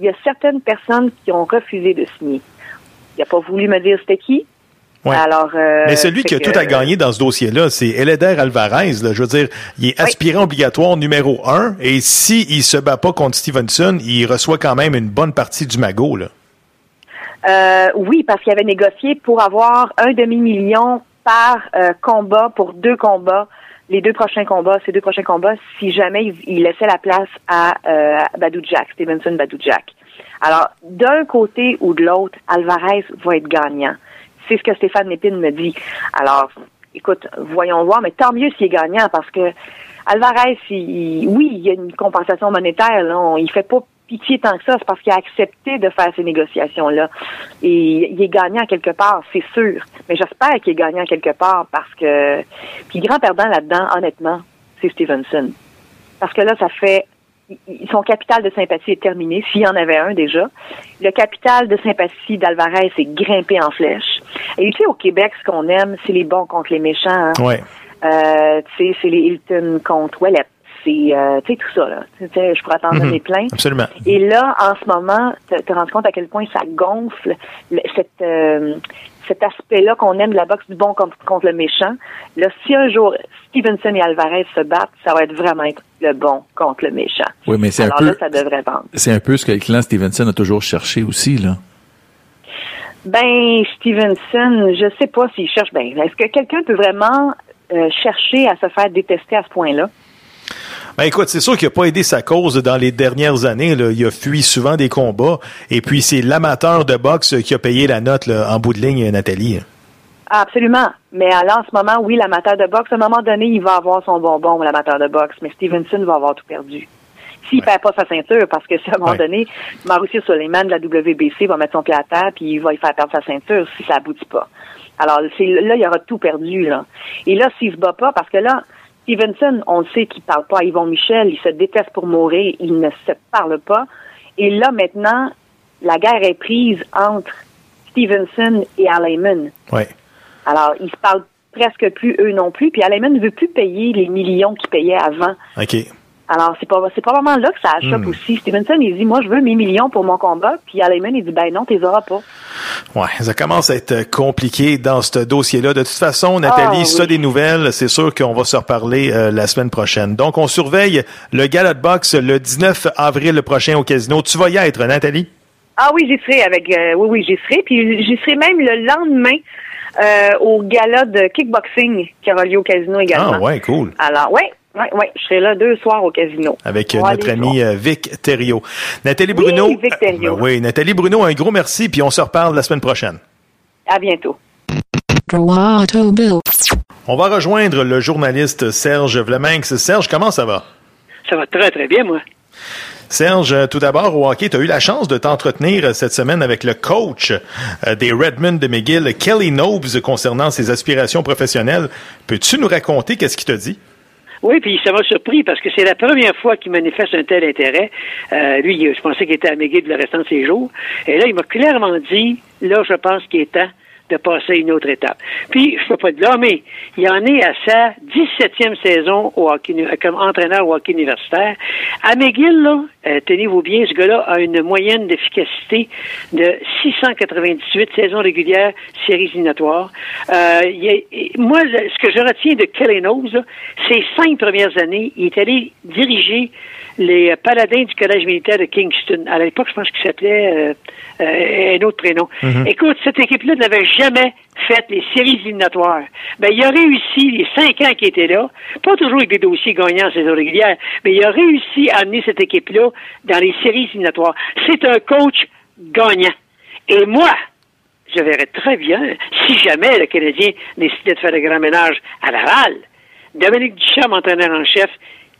il y a certaines personnes qui ont refusé de signer. Il n'a pas voulu me dire c'était qui. Ouais. Alors, euh, Mais celui qui a tout à gagner dans ce dossier-là, c'est Eleder Alvarez. Là. Je veux dire, il est aspirant obligatoire numéro un. Et s'il il se bat pas contre Stevenson, il reçoit quand même une bonne partie du magot. Là. Euh, oui, parce qu'il avait négocié pour avoir un demi-million par euh, combat pour deux combats, les deux prochains combats, ces deux prochains combats, si jamais il, laissait la place à euh, Badou Jack, Stevenson Badou Jack. Alors, d'un côté ou de l'autre, Alvarez va être gagnant. C'est ce que Stéphane Lépine me dit. Alors, écoute, voyons voir, mais tant mieux s'il est gagnant parce que Alvarez, il- oui, il y a une compensation monétaire. Là, On- il fait pas pitié tant que ça, c'est parce qu'il a accepté de faire ces négociations-là. Et il est gagnant quelque part, c'est sûr. Mais j'espère qu'il est gagnant quelque part parce que... Puis grand perdant là-dedans, honnêtement, c'est Stevenson. Parce que là, ça fait... Son capital de sympathie est terminé, s'il y en avait un déjà. Le capital de sympathie d'Alvarez est grimpé en flèche. Et tu sais, au Québec, ce qu'on aime, c'est les bons contre les méchants. hein. Ouais. Euh, tu sais, c'est les Hilton contre Ouellet. C'est, euh, tu tout ça, là. Tu je pourrais t'en Mhm. donner plein. Absolument. Et là, en ce moment, te, te rends compte à quel point ça gonfle le- cette, euh, cet aspect-là qu'on aime de la boxe du bon contre, contre le méchant. Là, si un jour Stevenson et Alvarez se battent, ça va être vraiment être le bon contre le méchant. Oui, mais c'est un peu- là, ça devrait vendre. C'est un peu ce que le clan Stevenson a toujours cherché aussi, là. Ben, Stevenson, je sais pas s'il cherche. Ben, est-ce que quelqu'un peut vraiment euh, chercher à se faire détester à ce point-là? Ben écoute, c'est sûr qu'il n'a pas aidé sa cause dans les dernières années. Là. Il a fui souvent des combats. Et puis, c'est l'amateur de boxe qui a payé la note là, en bout de ligne, Nathalie. Absolument. Mais là, en ce moment, oui, l'amateur de boxe, à un moment donné, il va avoir son bonbon, l'amateur de boxe, mais Stevenson va avoir tout perdu. S'il perd pas sa ceinture, parce que si à un moment Ouais. donné, Mauricio Suleiman de la WBC va mettre son pied à terre, puis il va y faire perdre sa ceinture si ça aboutit pas. Alors, là, il aura tout perdu, là. Et là, s'il se bat pas, parce que là, Stevenson, on le sait qu'il parle pas à Yvon Michel, il se déteste pour mourir, il ne se parle pas. Et là, maintenant, la guerre est prise entre Stevenson et Al Heyman. Ouais. Alors, ils se parlent presque plus, eux non plus. Puis Alayman ne veut plus payer les millions qu'ils payaient avant. OK. Alors, c'est pas, c'est probablement là que ça achoppe Hmm. aussi. Stevenson, il dit, moi, je veux mes millions pour mon combat. Puis Alayman, il dit, ben non, tu les auras pas. Ouais, ça commence à être compliqué dans ce dossier-là. De toute façon, Nathalie, Ah, si tu as oui. des nouvelles, c'est sûr qu'on va se reparler euh, la semaine prochaine. Donc, on surveille le Gala de boxe le 19 avril prochain au casino. Tu vas y être, Nathalie? Ah oui, j'y serai avec, euh, oui, oui, j'y serai. Puis j'y serai même le lendemain euh, au gala de kickboxing qui aura lieu au casino également. Ah ouais, cool. Alors, ouais, ouais, ouais, je serai là deux soirs au casino. Avec euh, On va notre ami euh, Vic Thériault. Nathalie Bruno. Vic Thériault. euh, oui, Nathalie Bruno, un gros merci, puis on se reparle la semaine prochaine. À bientôt. On va rejoindre le journaliste Serge Vleminx. Serge, comment ça va? Ça va très, très bien, moi. Serge, tout d'abord, au hockey, tu as eu la chance de t'entretenir cette semaine avec le coach des Redmond de McGill, Kelly Nobes, concernant ses aspirations professionnelles. Peux-tu nous raconter qu'est-ce qu'il t'a dit? Oui, puis ça m'a surpris parce que c'est la première fois qu'il manifeste un tel intérêt. Euh, lui, je pensais qu'il était à McGill le restant de ses jours. Et là, il m'a clairement dit, là, je pense qu'il est temps de passer à une autre étape. Puis, je peux pas te blâmer. Il en est à sa 17e saison au hockey, comme entraîneur au hockey universitaire. À McGill, là, euh, tenez-vous bien, ce gars-là a une moyenne d'efficacité de 698 saisons régulières, séries éliminatoires. Euh, moi, ce que je retiens de là, ces cinq premières années, il est allé diriger les paladins du Collège militaire de Kingston. À l'époque, je pense qu'il s'appelait euh, euh, un autre prénom. Mhm. Écoute, cette équipe-là n'avait jamais fait les séries éliminatoires. Ben, il a réussi les cinq ans qu'il était là, pas toujours avec des dossiers gagnants en saison régulière, mais il a réussi à amener cette équipe-là dans les séries éliminatoires. C'est un coach gagnant. Et moi, je verrais très bien, si jamais le Canadien décidait de faire le grand ménage à Laval, Dominique Duchamp, entraîneur en chef,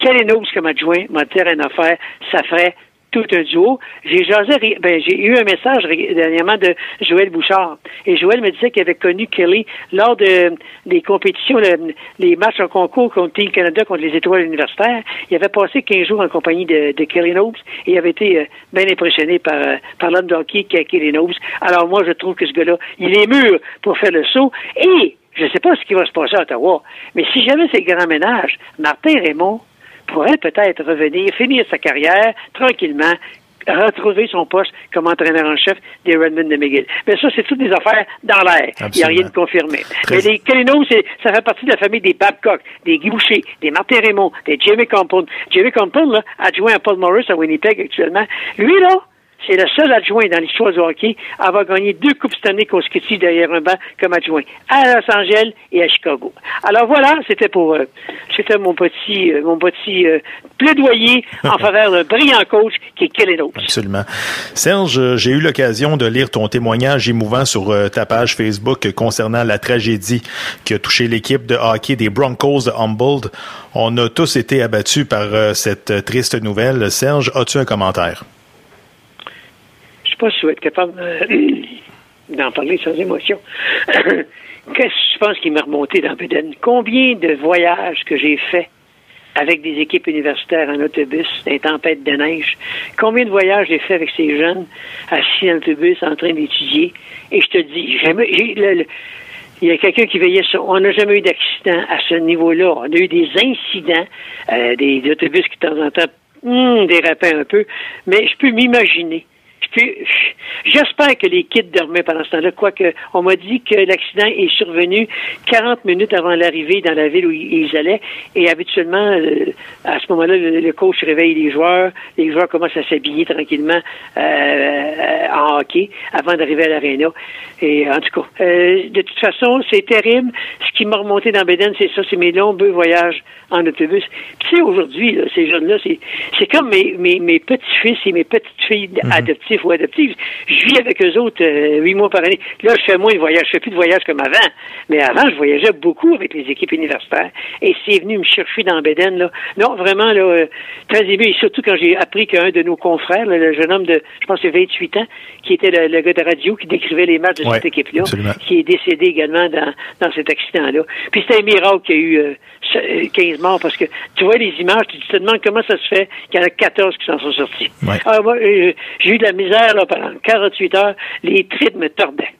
Kelly Knowles comme adjoint, m'a dit rien à faire, ça ferait tout un duo. J'ai jasé, ben, j'ai eu un message dernièrement de Joël Bouchard. Et Joël me disait qu'il avait connu Kelly lors de, des compétitions, le- les matchs en concours contre Team Canada, contre les étoiles universitaires. Il avait passé 15 jours en compagnie de, de Kelly Knowles et il avait été euh, bien impressionné par, par l'homme de hockey qu'est Kelly Knowles. Alors moi, je trouve que ce gars-là, il est mûr pour faire le saut. Et je ne sais pas ce qui va se passer à Ottawa, mais si jamais c'est grand ménage, Martin Raymond pourrait peut-être revenir, finir sa carrière tranquillement, retrouver son poste comme entraîneur en chef des Redmond de McGill. Mais ça, c'est toutes des affaires dans l'air. Il n'y a rien de confirmé. Très- Mais les c'est, ça fait partie de la famille des Babcock, des Guy Boucher, des Martin Raymond, des Jamie Compound. Jamie Compound, là, adjoint à Paul Morris à Winnipeg actuellement. Lui, là, c'est le seul adjoint dans l'histoire du hockey à avoir gagné deux Coupes année consécutives derrière un banc comme adjoint, à Los Angeles et à Chicago. Alors voilà, c'était pour euh, c'était mon petit euh, mon petit euh, plaidoyer en faveur d'un brillant coach qui est Kelly Knowles. Absolument. Serge, j'ai eu l'occasion de lire ton témoignage émouvant sur ta page Facebook concernant la tragédie qui a touché l'équipe de hockey des Broncos de Humboldt. On a tous été abattus par cette triste nouvelle. Serge, as-tu un commentaire? Pas si vais être capable euh, d'en parler sans émotion. Qu'est-ce que je pense qui m'a remonté dans Beden? Combien de voyages que j'ai faits avec des équipes universitaires en autobus, des tempêtes de neige? Combien de voyages j'ai fait avec ces jeunes assis dans l'autobus en train d'étudier? Et je te dis, il y a quelqu'un qui veillait sur. On n'a jamais eu d'accident à ce niveau-là. On a eu des incidents, euh, des autobus qui de temps en temps hum, dérapaient un peu, mais je peux m'imaginer. J'espère que les kids dormaient pendant ce temps-là, quoique on m'a dit que l'accident est survenu 40 minutes avant l'arrivée dans la ville où ils allaient, et habituellement, euh, à ce moment-là, le, coach réveille les joueurs, les joueurs commencent à s'habiller tranquillement euh, en hockey avant d'arriver à l'aréna. Et en tout cas, euh, de toute façon, c'est terrible. Ce qui m'a remonté dans Beden, c'est ça, c'est mes nombreux voyages en autobus. Puis, Tu sais, aujourd'hui, là, ces jeunes-là, c'est, c'est comme mes, mes, mes petits-fils et mes petites-filles adoptifs ou adoptives. Je vis avec eux autres euh, huit mois par année. Là, je fais moins de voyages. Je fais plus de voyages comme avant. Mais avant, je voyageais beaucoup avec les équipes universitaires. Et c'est venu me chercher dans Beden, là. Non, vraiment, là, euh, très ému. Et surtout quand j'ai appris qu'un de nos confrères, là, le jeune homme de, je pense, que 28 ans, qui était le, le gars de radio qui décrivait les matchs de Ouais, cette équipe-là, qui est décédé également dans, dans cet accident-là. Puis c'était un miracle qu'il y a eu euh, 15 morts parce que tu vois les images, tu te demandes comment ça se fait qu'il y en a 14 qui s'en sont sortis. Ouais. Ah, moi, euh, j'ai eu de la misère là, pendant 48 heures, les tripes me tordaient.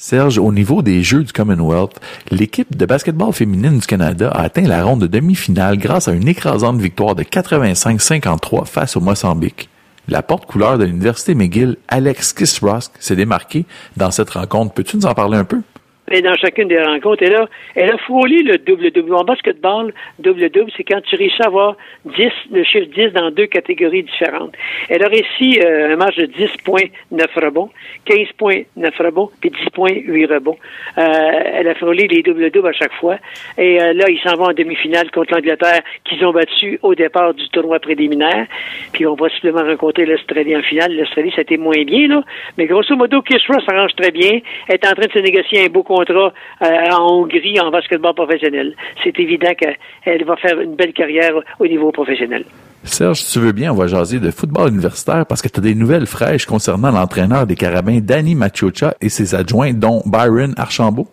Serge, au niveau des Jeux du Commonwealth, l'équipe de basketball féminine du Canada a atteint la ronde de demi-finale grâce à une écrasante victoire de 85-53 face au Mozambique. La porte-couleur de l'Université McGill, Alex Kisrosk, s'est démarqué dans cette rencontre. Peux-tu nous en parler un peu? Et dans chacune des rencontres, elle a, elle a frôlé le double-double. En basketball, double-double, c'est quand tu réussis à avoir 10, le chiffre 10 dans deux catégories différentes. Elle a réussi euh, un match de 10 points, 9 rebonds, 15 points, 9 rebonds, puis 10 points, 8 rebonds. Euh, elle a frôlé les double-doubles à chaque fois. Et euh, là, ils s'en vont en demi-finale contre l'Angleterre, qu'ils ont battu au départ du tournoi préliminaire. Puis on va simplement rencontrer l'Australie en finale. L'Australie, ça a été moins bien, là. Mais grosso modo, Kiss s'arrange très bien. Elle est en train de se négocier un beau contrat euh, en Hongrie en basketball professionnel. C'est évident qu'elle va faire une belle carrière au niveau professionnel. Serge, si tu veux bien, on va jaser de football universitaire parce que tu as des nouvelles fraîches concernant l'entraîneur des Carabins, Danny Machocha, et ses adjoints, dont Byron Archambault.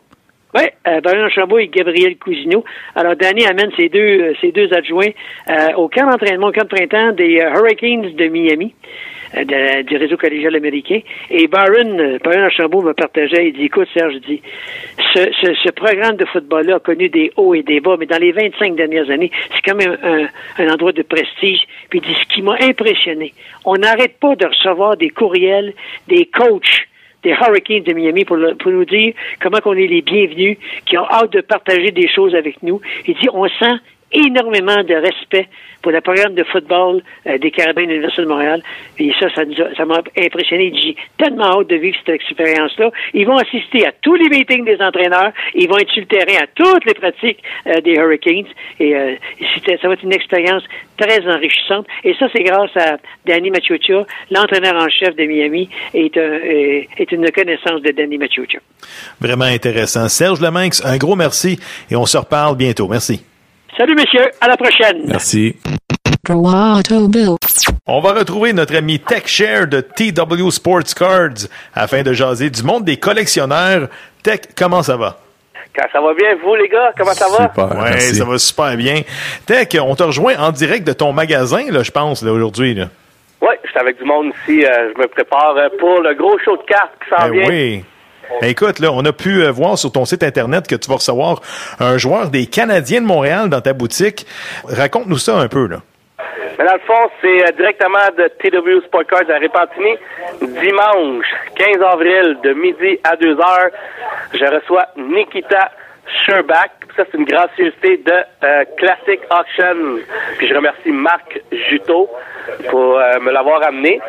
Oui, euh, Byron Archambault et Gabriel Cousineau. Alors, Danny amène ses deux, euh, ses deux adjoints euh, au camp d'entraînement, au camp de printemps des Hurricanes de Miami. De, du réseau collégial américain. Et Byron, Byron Archambault me partageait, il dit, écoute Serge, dit, ce, ce, ce programme de football-là a connu des hauts et des bas, mais dans les 25 dernières années, c'est quand même un, un, endroit de prestige. Puis il dit, ce qui m'a impressionné, on n'arrête pas de recevoir des courriels des coachs des Hurricanes de Miami pour, le, pour nous dire comment qu'on est les bienvenus, qui ont hâte de partager des choses avec nous. Il dit, on sent énormément de respect pour le programme de football euh, des Carabins de l'Université de Montréal. Et ça, ça, m'a impressionné. J'ai tellement hâte de vivre cette expérience-là. Ils vont assister à tous les meetings des entraîneurs. Ils vont être sur à toutes les pratiques euh, des Hurricanes. Et euh, ça va être une expérience très enrichissante. Et ça, c'est grâce à Danny Machucha, l'entraîneur en chef de Miami, est, est une connaissance de Danny Machucha. Vraiment intéressant. Serge Lemanx, un gros merci et on se reparle bientôt. Merci. Salut, messieurs. À la prochaine. Merci. On va retrouver notre ami TechShare de TW Sports Cards afin de jaser du monde des collectionneurs. Tech, comment ça va? ça va bien, vous les gars, comment ça va? Super, ouais, ça va super bien. Tech, on te rejoint en direct de ton magasin, là, je pense, là, aujourd'hui. Là. Oui, je suis avec du monde ici. Euh, je me prépare pour le gros show de cartes qui s'en ben vient. Oui. Écoute, là, on a pu euh, voir sur ton site internet que tu vas recevoir un joueur des Canadiens de Montréal dans ta boutique. Raconte-nous ça un peu, là. Mais dans le fond, c'est euh, directement de TW Sport Cards à Repentigny. Dimanche 15 avril, de midi à 2 heures, je reçois Nikita Sherback. Ça, c'est une gracieuseté de euh, Classic Auction. Puis je remercie Marc Juteau pour euh, me l'avoir amené.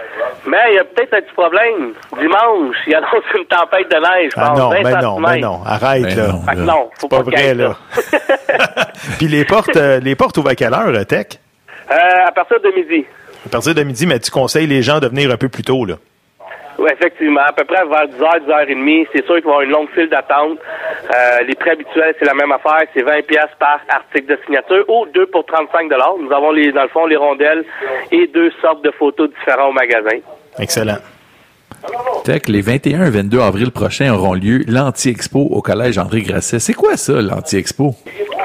Mais il y a peut-être un petit problème. Dimanche, il y a donc une tempête de neige. Ah non, 20 mais non, mais non. Arrête, Ben là. non, non, faut pas, pas vrai, là. Puis les portes, euh, les portes ouvrent à quelle heure, Tech? Euh, à partir de midi. À partir de midi, mais tu conseilles les gens de venir un peu plus tôt, là. Effectivement. À peu près vers 10h, 10h30. C'est sûr qu'il va y avoir une longue file d'attente. Euh, les prix habituels, c'est la même affaire. C'est 20 pièces par article de signature ou deux pour 35 Nous avons, les, dans le fond, les rondelles et deux sortes de photos différents au magasin. Excellent. Les 21 et 22 avril prochains auront lieu l'Anti-Expo au Collège André Grasset. C'est quoi ça, l'Anti-Expo?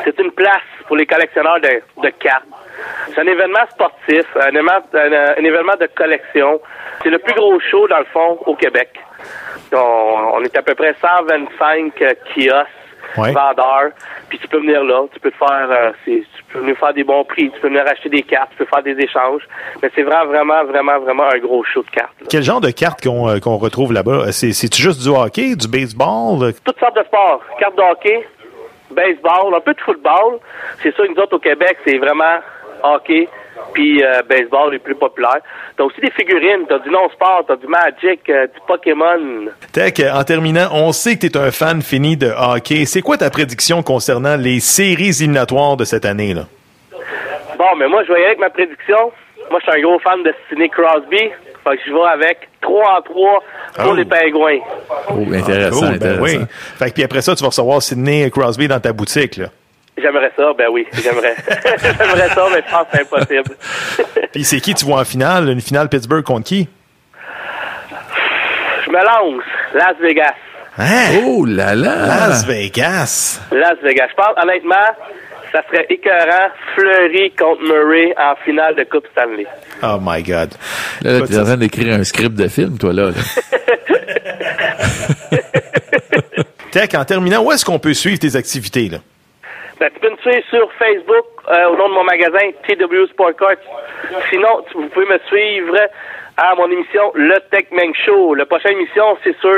C'est une place pour les collectionneurs de, de cartes. C'est un événement sportif, un événement, un, un événement de collection. C'est le plus gros show, dans le fond, au Québec. On, on est à peu près 125 kiosques, Ouais. vendeurs. Puis tu peux venir là, tu peux te faire, euh, c'est- tu peux venir faire des bons prix, tu peux venir acheter des cartes, tu peux faire des échanges. Mais c'est vraiment, vraiment, vraiment, vraiment un gros show de cartes. là. Quel genre de cartes qu'on euh, retrouve là-bas? C'est- C'est-tu juste du hockey, du baseball? euh? toutes sortes de sports. Cartes de hockey, baseball, un peu de football. C'est sûr nous autres au Québec, c'est vraiment hockey puis euh, baseball les plus populaires. T'as aussi des figurines, t'as du non-sport, t'as du Magic, euh, du Pokémon. Tech, euh, en terminant, on sait que tu es un fan fini de hockey. C'est quoi ta prédiction concernant les séries éliminatoires de cette année? là? Bon, mais moi, je vais y aller avec ma prédiction. Moi, je suis un gros fan de Sidney Crosby. Fait que je vais avec 3 en 3 pour Oh. les Pingouins. Oh, intéressant, Cool, ben intéressant. oui. Fait que puis après ça, tu vas recevoir Sidney Crosby dans ta boutique. Là. J'aimerais ça, ben oui, j'aimerais. j'aimerais ça, mais je pense que c'est impossible. Puis c'est qui tu vois en finale? Une finale Pittsburgh contre qui? Je me lance. Las Vegas. Hein? Oh là là! Las Vegas. Las Vegas. Je pense, honnêtement, ça serait écœurant. Fleury contre Murray en finale de Coupe Stanley. Oh my God. Là, tu es en train d'écrire un script de film, toi, là. là. Tech, en terminant, où est-ce qu'on peut suivre tes activités? Là? Ben, tu peux me suivre sur Facebook euh, au nom de mon magasin TW Sport Cards. Sinon, vous pouvez me suivre à mon émission Le Tech Meng Show. La prochaine émission, c'est sur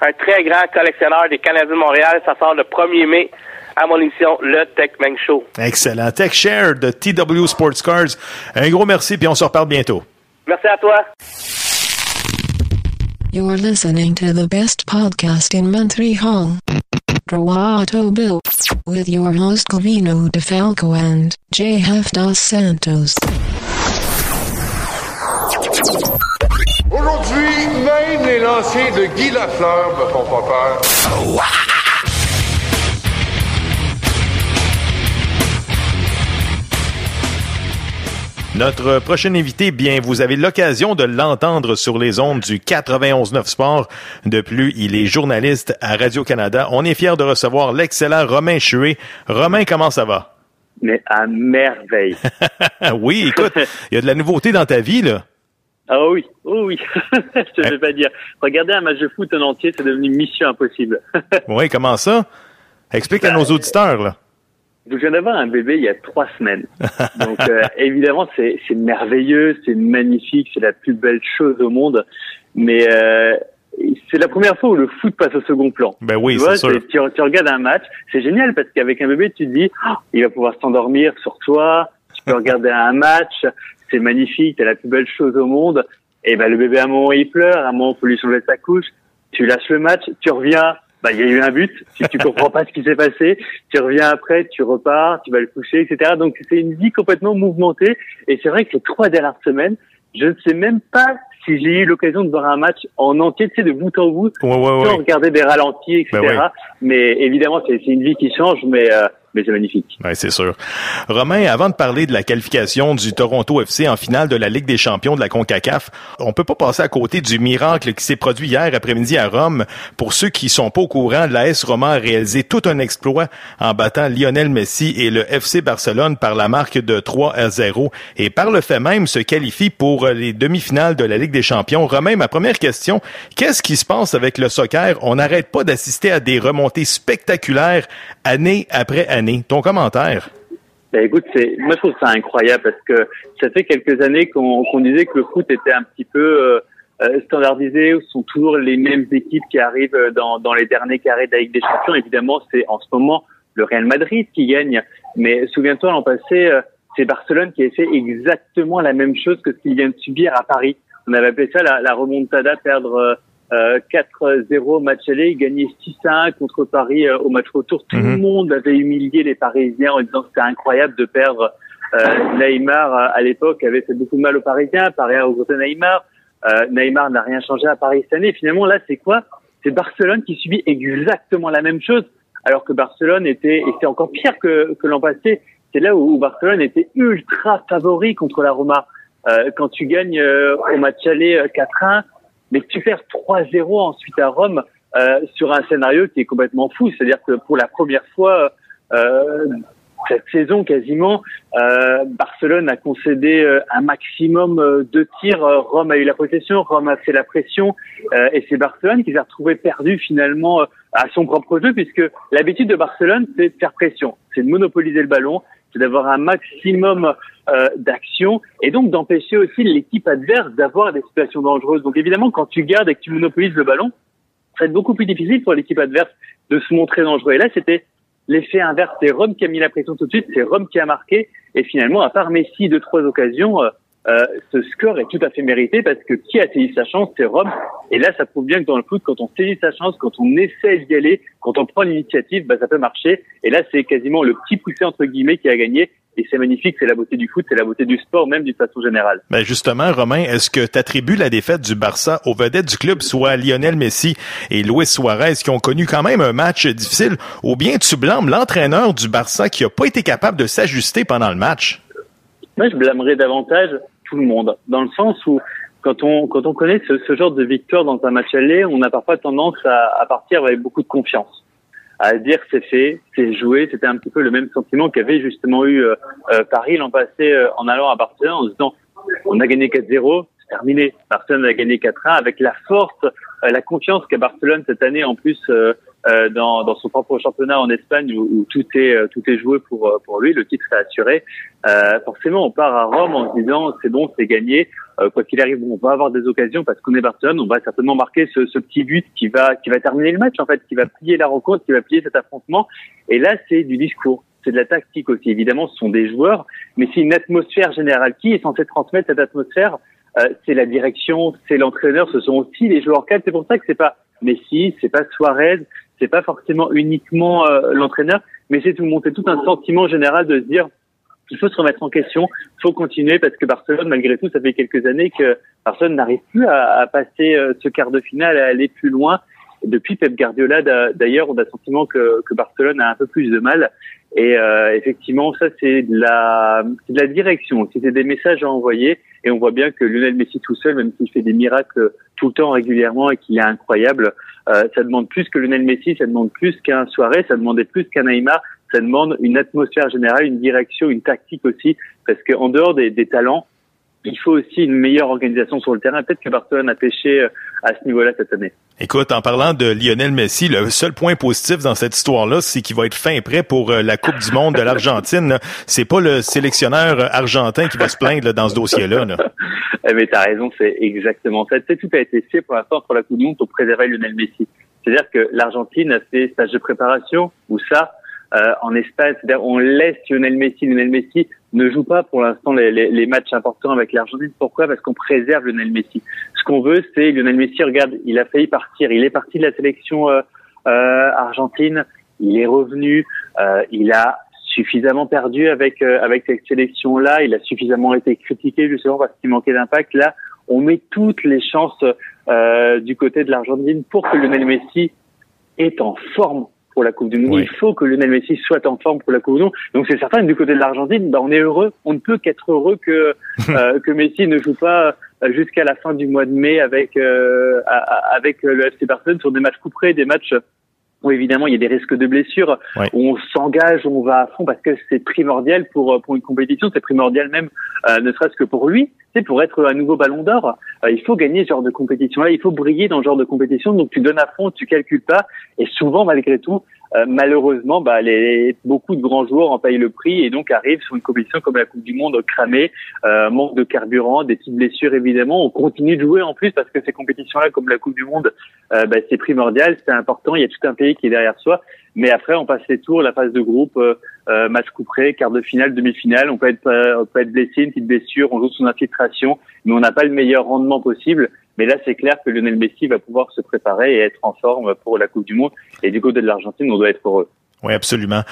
un très grand collectionneur des Canadiens de Montréal. Ça sort le 1er mai à mon émission Le Tech Meng Show. Excellent. Tech Share de TW Sports Cards. Un gros merci, puis on se reparle bientôt. Merci à toi. You're listening to the best podcast in Montreal. Droato Bill. With your host Covino DeFalco and J.F. Dos Santos. Aujourd'hui, même les lancers de Guy Lafleur me font pas peur. Notre prochain invité, bien, vous avez l'occasion de l'entendre sur les ondes du 91.9 Sport. De plus, il est journaliste à Radio-Canada. On est fiers de recevoir l'excellent Romain Chué. Romain, comment ça va? Mais à merveille. oui, écoute, il y a de la nouveauté dans ta vie, là. Ah oui, oh oui, je te vais pas dire. Regarder un match de foot en entier, c'est devenu mission impossible. oui, comment ça? Explique à nos auditeurs, là. Donc, je viens d'avoir un bébé il y a trois semaines. Donc, euh, évidemment, c'est, merveilleux, c'est magnifique, c'est la plus belle chose au monde. Mais euh, c'est la première fois où le foot passe au second plan. Ben oui, c'est sûr. Tu, tu regardes un match, c'est génial parce qu'avec un bébé, tu te dis, Ah, il va pouvoir s'endormir sur toi, tu peux regarder un match, c'est magnifique, c'est la plus belle chose au monde. Et ben le bébé à un moment il pleure, à un moment il faut lui changer sa couche, tu lâches le match, tu reviens, bah il y a eu un but, tu, tu comprends pas ce qui s'est passé, tu reviens après, tu repars, tu vas le coucher, etc. Donc c'est une vie complètement mouvementée. Et c'est vrai que ces trois dernières semaines, je ne sais même pas si j'ai eu l'occasion de voir un match en entier, tu sais, de bout en bout, Ouais, ouais, sans ouais. regarder des ralentis, etc. Ben. Mais évidemment, c'est c'est une vie qui change, mais euh, mais c'est magnifique. Oui, c'est sûr. Romain, avant de parler de la qualification du Toronto FC en finale de la Ligue des champions de la CONCACAF, on peut pas passer à côté du miracle qui s'est produit hier après-midi à Rome. Pour ceux qui sont pas au courant, l'AS Roma a réalisé tout un exploit en battant Lionel Messi et le FC Barcelone par la marque de 3 à 0 et par le fait même se qualifie pour les demi-finales de la Ligue des champions. Romain, ma première question, qu'est-ce qui se passe avec le soccer? On n'arrête pas d'assister à des remontées spectaculaires année après année. Ton commentaire? Ben écoute, moi je trouve ça incroyable parce que ça fait quelques années qu'on disait que le foot était un petit peu euh, euh, standardisé, où ce sont toujours les mêmes équipes qui arrivent euh, dans, les derniers carrés de la Ligue des Champions. Évidemment, c'est en ce moment le Real Madrid qui gagne, mais souviens-toi l'an passé, c'est Barcelone qui a fait exactement la même chose que ce qu'il vient de subir à Paris. On avait appelé ça la remontada, perdre euh, euh, 4-0 match aller, gagner 6-1 contre Paris euh, au match retour. Tout le monde avait humilié les Parisiens en disant que c'était incroyable de perdre. Euh, Neymar, euh, à l'époque, avait fait beaucoup de mal aux Parisiens. Paris a regretté Neymar. Neymar n'a rien changé à Paris cette année. Finalement, là, c'est quoi? C'est Barcelone qui subit exactement la même chose, alors que Barcelone était, et c'est encore pire que, que l'an passé, c'est là où, où Barcelone était ultra favori contre la Roma. Euh, quand tu gagnes euh, au match aller euh, 4-1, mais tu perds 3-0 ensuite à Rome euh, sur un scénario qui est complètement fou. C'est-à-dire que pour la première fois euh, cette saison quasiment, euh, Barcelone a concédé euh, un maximum euh, de tirs. Rome a eu la possession, Rome a fait la pression, euh, et c'est Barcelone qui s'est retrouvé perdu finalement à son propre jeu, puisque l'habitude de Barcelone, c'est de faire pression, c'est de monopoliser le ballon, c'est d'avoir un maximum euh, d'action et donc d'empêcher aussi l'équipe adverse d'avoir des situations dangereuses. Donc évidemment, quand tu gardes et que tu monopolises le ballon, ça va être beaucoup plus difficile pour l'équipe adverse de se montrer dangereux. Et là, c'était l'effet inverse. C'est Rome qui a mis la pression tout de suite, c'est Rome qui a marqué. Et finalement, à part Messi, deux, trois occasions, euh, euh, ce score est tout à fait mérité parce que qui a saisi sa chance, c'est Rome. Et là, ça prouve bien que dans le foot, quand on saisit sa chance, quand on essaie d'y aller, quand on prend l'initiative, bah, ça peut marcher. Et là, c'est quasiment le petit poussé entre guillemets qui a gagné. Et c'est magnifique, c'est la beauté du foot, c'est la beauté du sport, même d'une façon générale. Ben justement, Romain, est-ce que tu attribues la défaite du Barça aux vedettes du club, soit Lionel Messi et Luis Suarez, qui ont connu quand même un match difficile, ou bien tu blâmes l'entraîneur du Barça qui a pas été capable de s'ajuster pendant le match? Moi, je blâmerais davantage le monde, dans le sens où quand on quand on connaît ce, genre de victoire dans un match aller, on a parfois tendance à, partir avec beaucoup de confiance, à dire c'est fait, c'est joué. C'était un petit peu le même sentiment qu'avait justement eu euh, euh, Paris l'an passé euh, en allant à Barcelone, en se disant on a gagné 4-0, c'est terminé. Barcelone a gagné 4-1 avec la force, la confiance qu'a Barcelone cette année en plus euh, dans, dans son propre championnat en Espagne où, où tout est euh, tout est joué pour euh, pour lui, le titre est assuré. Euh, forcément, on part à Rome en se disant c'est bon, c'est gagné. Euh, quoi qu'il arrive, on va avoir des occasions parce qu'on est Barcelone, on va certainement marquer ce, ce petit but qui va qui va terminer le match en fait, qui va plier la rencontre, qui va plier cet affrontement. Et là, c'est du discours c'est de la tactique aussi. Évidemment, ce sont des joueurs, mais c'est une atmosphère générale. Qui est censé transmettre cette atmosphère? Euh, C'est la direction, c'est l'entraîneur, ce sont aussi les joueurs cadres. C'est pour ça que c'est pas Messi, c'est pas Suarez, c'est pas forcément uniquement euh, l'entraîneur, mais c'est tout monter tout un sentiment général de se dire il faut se remettre en question, il faut continuer parce que Barcelone, malgré tout, ça fait quelques années que Barcelone n'arrive plus à, à passer euh, ce quart de finale, à aller plus loin. Depuis Pep Guardiola, d'ailleurs, on a le sentiment que, que Barcelone a un peu plus de mal. Et euh, effectivement, ça c'est de la, de la direction. C'est des messages à envoyer. Et on voit bien que Lionel Messi tout seul, même s'il fait des miracles tout le temps régulièrement et qu'il est incroyable, euh, ça demande plus que Lionel Messi, ça demande plus qu'un soirée, ça demandait plus qu'un Neymar. Ça demande une atmosphère générale, une direction, une tactique aussi, parce qu'en dehors des, des talents, il faut aussi une meilleure organisation sur le terrain. Peut-être que Barcelone a pêché euh, à ce niveau-là cette année. Écoute, en parlant de Lionel Messi, le seul point positif dans cette histoire-là, c'est qu'il va être fin prêt pour euh, la Coupe du Monde de l'Argentine. C'est pas le sélectionneur argentin qui va se plaindre dans ce dossier-là. Là. Eh mais t'as raison, c'est exactement ça. Tu sais, tout a été fait pour l'instant pour la Coupe du Monde pour préserver Lionel Messi. C'est-à-dire que l'Argentine a fait stage de préparation où ça, euh, en Espagne, c'est-à-dire on laisse Lionel Messi. Lionel Messi ne joue pas pour l'instant les, les, les, matchs importants avec l'Argentine. Pourquoi? Parce qu'on préserve Lionel Messi. Ce qu'on veut, c'est Lionel Messi. Regarde, il a failli partir. Il est parti de la sélection euh, euh, argentine. Il est revenu. Euh, il a suffisamment perdu avec euh, avec cette sélection-là. Il a suffisamment été critiqué justement parce qu'il manquait d'impact. Là, on met toutes les chances euh, du côté de l'Argentine pour que Lionel Messi est en forme pour la Coupe du Monde. Il faut que Lionel Messi soit en forme pour la Coupe du Monde. Donc c'est certain que du côté de l'Argentine, bah, on est heureux. On ne peut qu'être heureux que euh, que Messi ne joue pas euh, jusqu'à la fin du mois de mai avec euh, avec le FC Barcelone sur des matchs couperés, des matchs où évidemment il y a des risques de blessures, ouais. où on s'engage, on va à fond parce que c'est primordial pour pour une compétition, c'est primordial même, euh, ne serait-ce que pour lui, c'est pour être un nouveau Ballon d'Or. Euh, il faut gagner ce genre de compétition-là, il faut briller dans ce genre de compétition. Donc tu donnes à fond, tu calcules pas, et souvent malgré tout, euh, malheureusement, bah, les, beaucoup de grands joueurs en payent le prix et donc arrivent sur une compétition comme la Coupe du Monde cramée, euh, manque de carburant, des petites blessures évidemment. On continue de jouer en plus parce que ces compétitions-là, comme la Coupe du Monde, euh, bah, c'est primordial, c'est important. Il y a tout un pays qui est derrière soi. Mais après, on passe les tours, la phase de groupe, euh, match couperé, quart de finale, demi-finale. On peut être, on peut être blessé, une petite blessure, on joue sous infiltration, mais on n'a pas le meilleur rendement possible. Mais là, c'est clair que Lionel Messi va pouvoir se préparer et être en forme pour la Coupe du Monde. Et du côté de l'Argentine, on doit être heureux. Oui, absolument.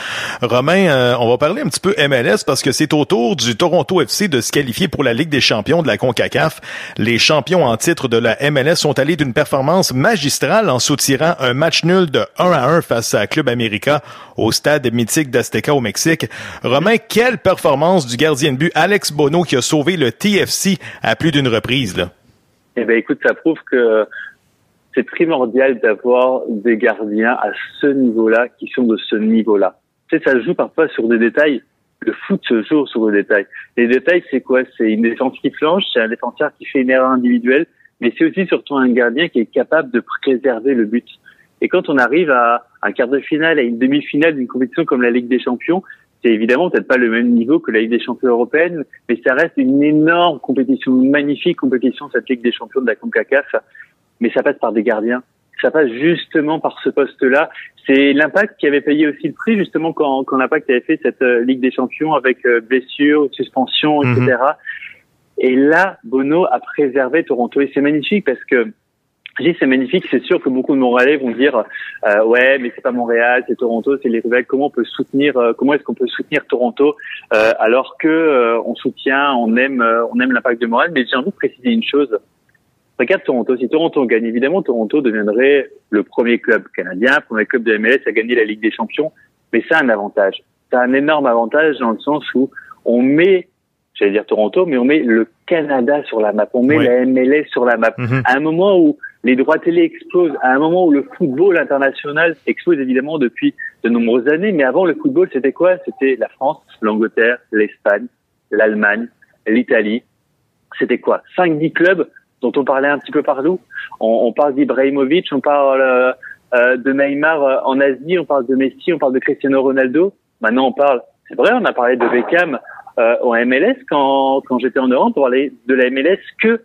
Romain, euh, on va parler un petit peu MLS parce que c'est au tour du Toronto FC de se qualifier pour la Ligue des champions de la CONCACAF. Les champions en titre de la MLS sont allés d'une performance magistrale en soutirant un match nul de 1 à 1 face à Club América au stade mythique d'Azteca au Mexique. Romain, quelle performance du gardien de but Alex Bono qui a sauvé le TFC à plus d'une reprise, là? Eh ben, écoute, ça prouve que c'est primordial d'avoir des gardiens à ce niveau-là qui sont de ce niveau-là. Tu sais, ça joue parfois sur des détails. Le foot se joue sur des détails. Les détails, c'est quoi? C'est une défense qui flanche, c'est un défenseur qui fait une erreur individuelle, mais c'est aussi surtout un gardien qui est capable de préserver le but. Et quand on arrive à un quart de finale, à une demi-finale d'une compétition comme la Ligue des Champions, c'est évidemment peut-être pas le même niveau que la Ligue des Champions européenne, mais ça reste une énorme compétition, une magnifique compétition, cette Ligue des Champions de la CONCACAF. Mais ça passe par des gardiens. Ça passe justement par ce poste-là. C'est l'impact qui avait payé aussi le prix, justement, quand, quand l'impact avait fait cette euh, Ligue des Champions avec euh, blessures, suspensions, etc. Mm-hmm. Et là, Bono a préservé Toronto. Et c'est magnifique parce que dis c'est magnifique, c'est sûr que beaucoup de Montréalais vont dire euh, ouais mais c'est pas Montréal, c'est Toronto, c'est les rivales. Comment on peut soutenir euh, Comment est-ce qu'on peut soutenir Toronto euh, alors que euh, on soutient, on aime, euh, on aime l'impact de Montréal. Mais j'ai envie de préciser une chose. Regarde Toronto. Si Toronto gagne, évidemment Toronto deviendrait le premier club canadien, premier club de MLS à gagner la Ligue des Champions. Mais ça a un avantage. Ça a un énorme avantage dans le sens où on met j'allais dire Toronto, mais on met le Canada sur la map, on met Oui. la MLS sur la map. Mhm. À un moment où les droits télé explosent, à un moment où le football international explose évidemment depuis de nombreuses années, mais avant le football c'était quoi? C'était la France, l'Angleterre, l'Espagne, l'Allemagne, l'Italie. C'était quoi? Cinq, dix clubs dont on parlait un petit peu partout. On, on parle d'Ibrahimovic, on parle euh, euh, de Neymar euh, en Asie, on parle de Messi, on parle de Cristiano Ronaldo. Maintenant, on parle, c'est vrai, on a parlé de Beckham euh, en MLS quand, quand j'étais en Europe, on parlait de la MLS que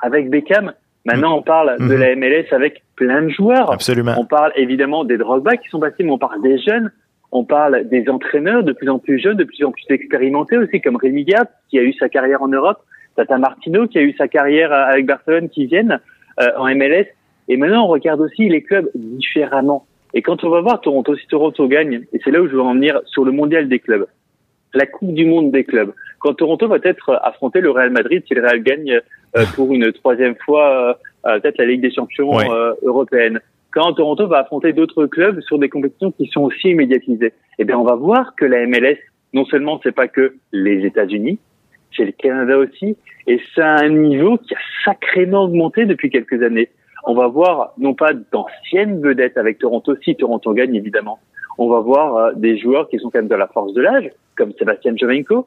avec Beckham. Maintenant, on parle de la MLS avec plein de joueurs. Absolument. On parle évidemment des Drogba qui sont passés, mais on parle des jeunes. On parle des entraîneurs de plus en plus jeunes, de plus en plus expérimentés aussi, comme Rémi Gap, qui a eu sa carrière en Europe, Tata Martino, qui a eu sa carrière avec Barcelone, qui viennent euh, en MLS. Et maintenant, on regarde aussi les clubs différemment. Et quand on va voir Toronto, si Toronto gagne, et c'est là où je veux en venir sur le mondial des clubs, la Coupe du Monde des clubs, quand Toronto va être affronter le Real Madrid, si le Real gagne euh, pour une troisième fois euh, peut-être la Ligue des Champions euh, européenne, quand Toronto va affronter d'autres clubs sur des compétitions qui sont aussi médiatisées, eh bien on va voir que la MLS, non seulement c'est pas que les États-Unis, c'est le Canada aussi, et c'est un niveau qui a sacrément augmenté depuis quelques années. On va voir non pas d'anciennes vedettes avec Toronto, si Toronto gagne évidemment. On va voir euh, des joueurs qui sont quand même de la force de l'âge, comme Sébastien Jovenko,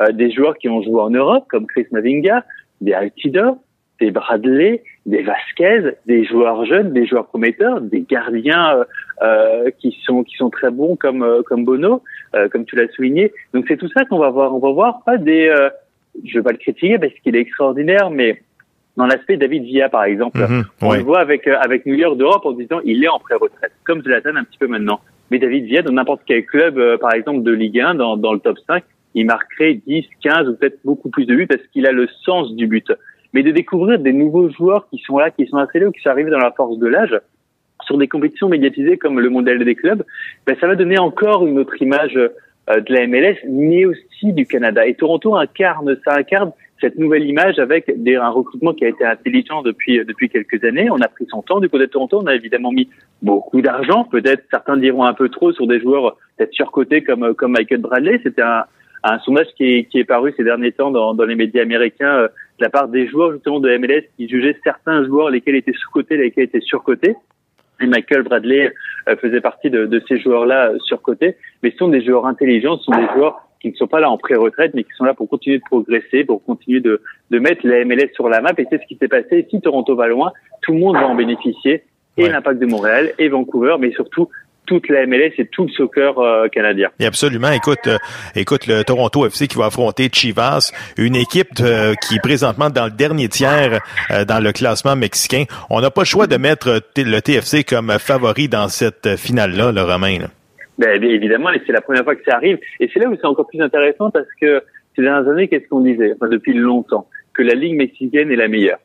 euh, des joueurs qui ont joué en Europe, comme Chris Mavinga, des Altidor, des Bradley, des Vasquez, des joueurs jeunes, des joueurs prometteurs, des gardiens euh, qui sont qui sont très bons comme comme Bono, comme tu l'as souligné. Donc c'est tout ça qu'on va voir. On va voir pas des je vais pas le critiquer parce qu'il est extraordinaire, mais dans l'aspect David Villa, par exemple, Mhm, on ouais. le voit avec avec New York d'Europe en disant il est en pré-retraite, comme Zlatan un petit peu maintenant. Mais David Villa, dans n'importe quel club, euh, par exemple de Ligue 1, dans, dans le top 5, il marquerait 10, 15 ou peut-être beaucoup plus de buts parce qu'il a le sens du but. Mais de découvrir des nouveaux joueurs qui sont là, qui sont installés ou qui sont arrivés dans la force de l'âge, sur des compétitions médiatisées comme le mondial des clubs, ben, ça va donner encore une autre image euh, de la MLS, mais aussi du Canada. Et Toronto incarne, ça incarne cette nouvelle image avec un recrutement qui a été intelligent depuis depuis quelques années. On a pris son temps du côté de Toronto. On a évidemment mis beaucoup d'argent. Peut-être certains diront un peu trop sur des joueurs peut-être surcotés comme comme Michael Bradley. C'était un, un sondage qui est, qui est paru ces derniers temps dans, dans les médias américains euh, de la part des joueurs justement de MLS qui jugeaient certains joueurs lesquels étaient sous-cotés, lesquels étaient surcotés. Et Michael Bradley euh, faisait partie de, de ces joueurs-là euh, surcotés. Mais ce sont des joueurs intelligents, ce sont des joueurs qui ne sont pas là en pré-retraite, mais qui sont là pour continuer de progresser, pour continuer de, de mettre la MLS sur la map. Et c'est ce qui s'est passé. Si Toronto va loin, tout le monde va en bénéficier. Et l'impact de Montréal, et Vancouver, mais surtout toute la MLS et tout le soccer euh, canadien. Et absolument. Écoute, euh, écoute le Toronto FC qui va affronter Chivas, une équipe euh, qui est présentement dans le dernier tiers euh, dans le classement mexicain. On n'a pas le choix de mettre le TFC comme favori dans cette finale-là, le Romain. là. Ben, évidemment, et c'est la première fois que ça arrive. Et c'est là où c'est encore plus intéressant parce que ces dernières années, qu'est-ce qu'on disait? Enfin, depuis longtemps Que la Ligue mexicaine est la meilleure.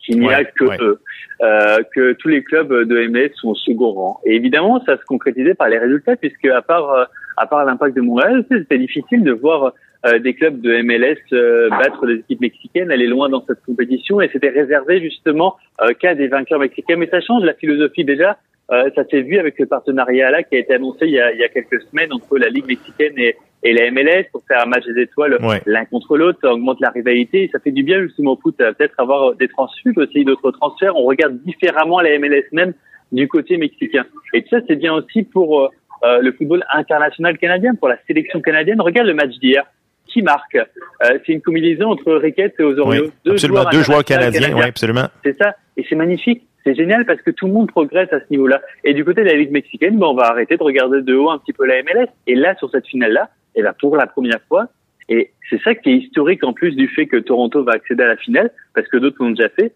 Qu'il n'y a que ouais. eux. Euh, que tous les clubs de MLS sont au second rang. Et évidemment, ça se concrétisait par les résultats puisque à part euh, à part l'impact de Montréal, c'était difficile de voir euh, des clubs de MLS euh, battre des équipes mexicaines, aller loin dans cette compétition et c'était réservé justement euh, qu'à des vainqueurs mexicains. Mais ça change la philosophie déjà. Euh, ça s'est vu avec le partenariat là qui a été annoncé il y a, il y a quelques semaines entre la Ligue mexicaine et, et la MLS pour faire un match des étoiles Ouais. l'un contre l'autre, ça augmente la rivalité, ça fait du bien justement au foot, euh, peut-être avoir des transfuges aussi, d'autres transferts, on regarde différemment la MLS même du côté mexicain. Et ça c'est bien aussi pour euh, euh, le football international canadien, pour la sélection canadienne. Regarde le match d'hier. Qui marque Euh, C'est une combinaison entre Ricketts et Osorio. Oui, absolument. Deux joueurs canadiens, oui, absolument. c'est ça. Et c'est magnifique. C'est génial parce que tout le monde progresse à ce niveau-là. Et du côté de la Ligue mexicaine, ben, on va arrêter de regarder de haut un petit peu la MLS. Et là, sur cette finale-là, et ben, pour la première fois, et c'est ça qui est historique en plus du fait que Toronto va accéder à la finale, parce que d'autres l'ont déjà fait.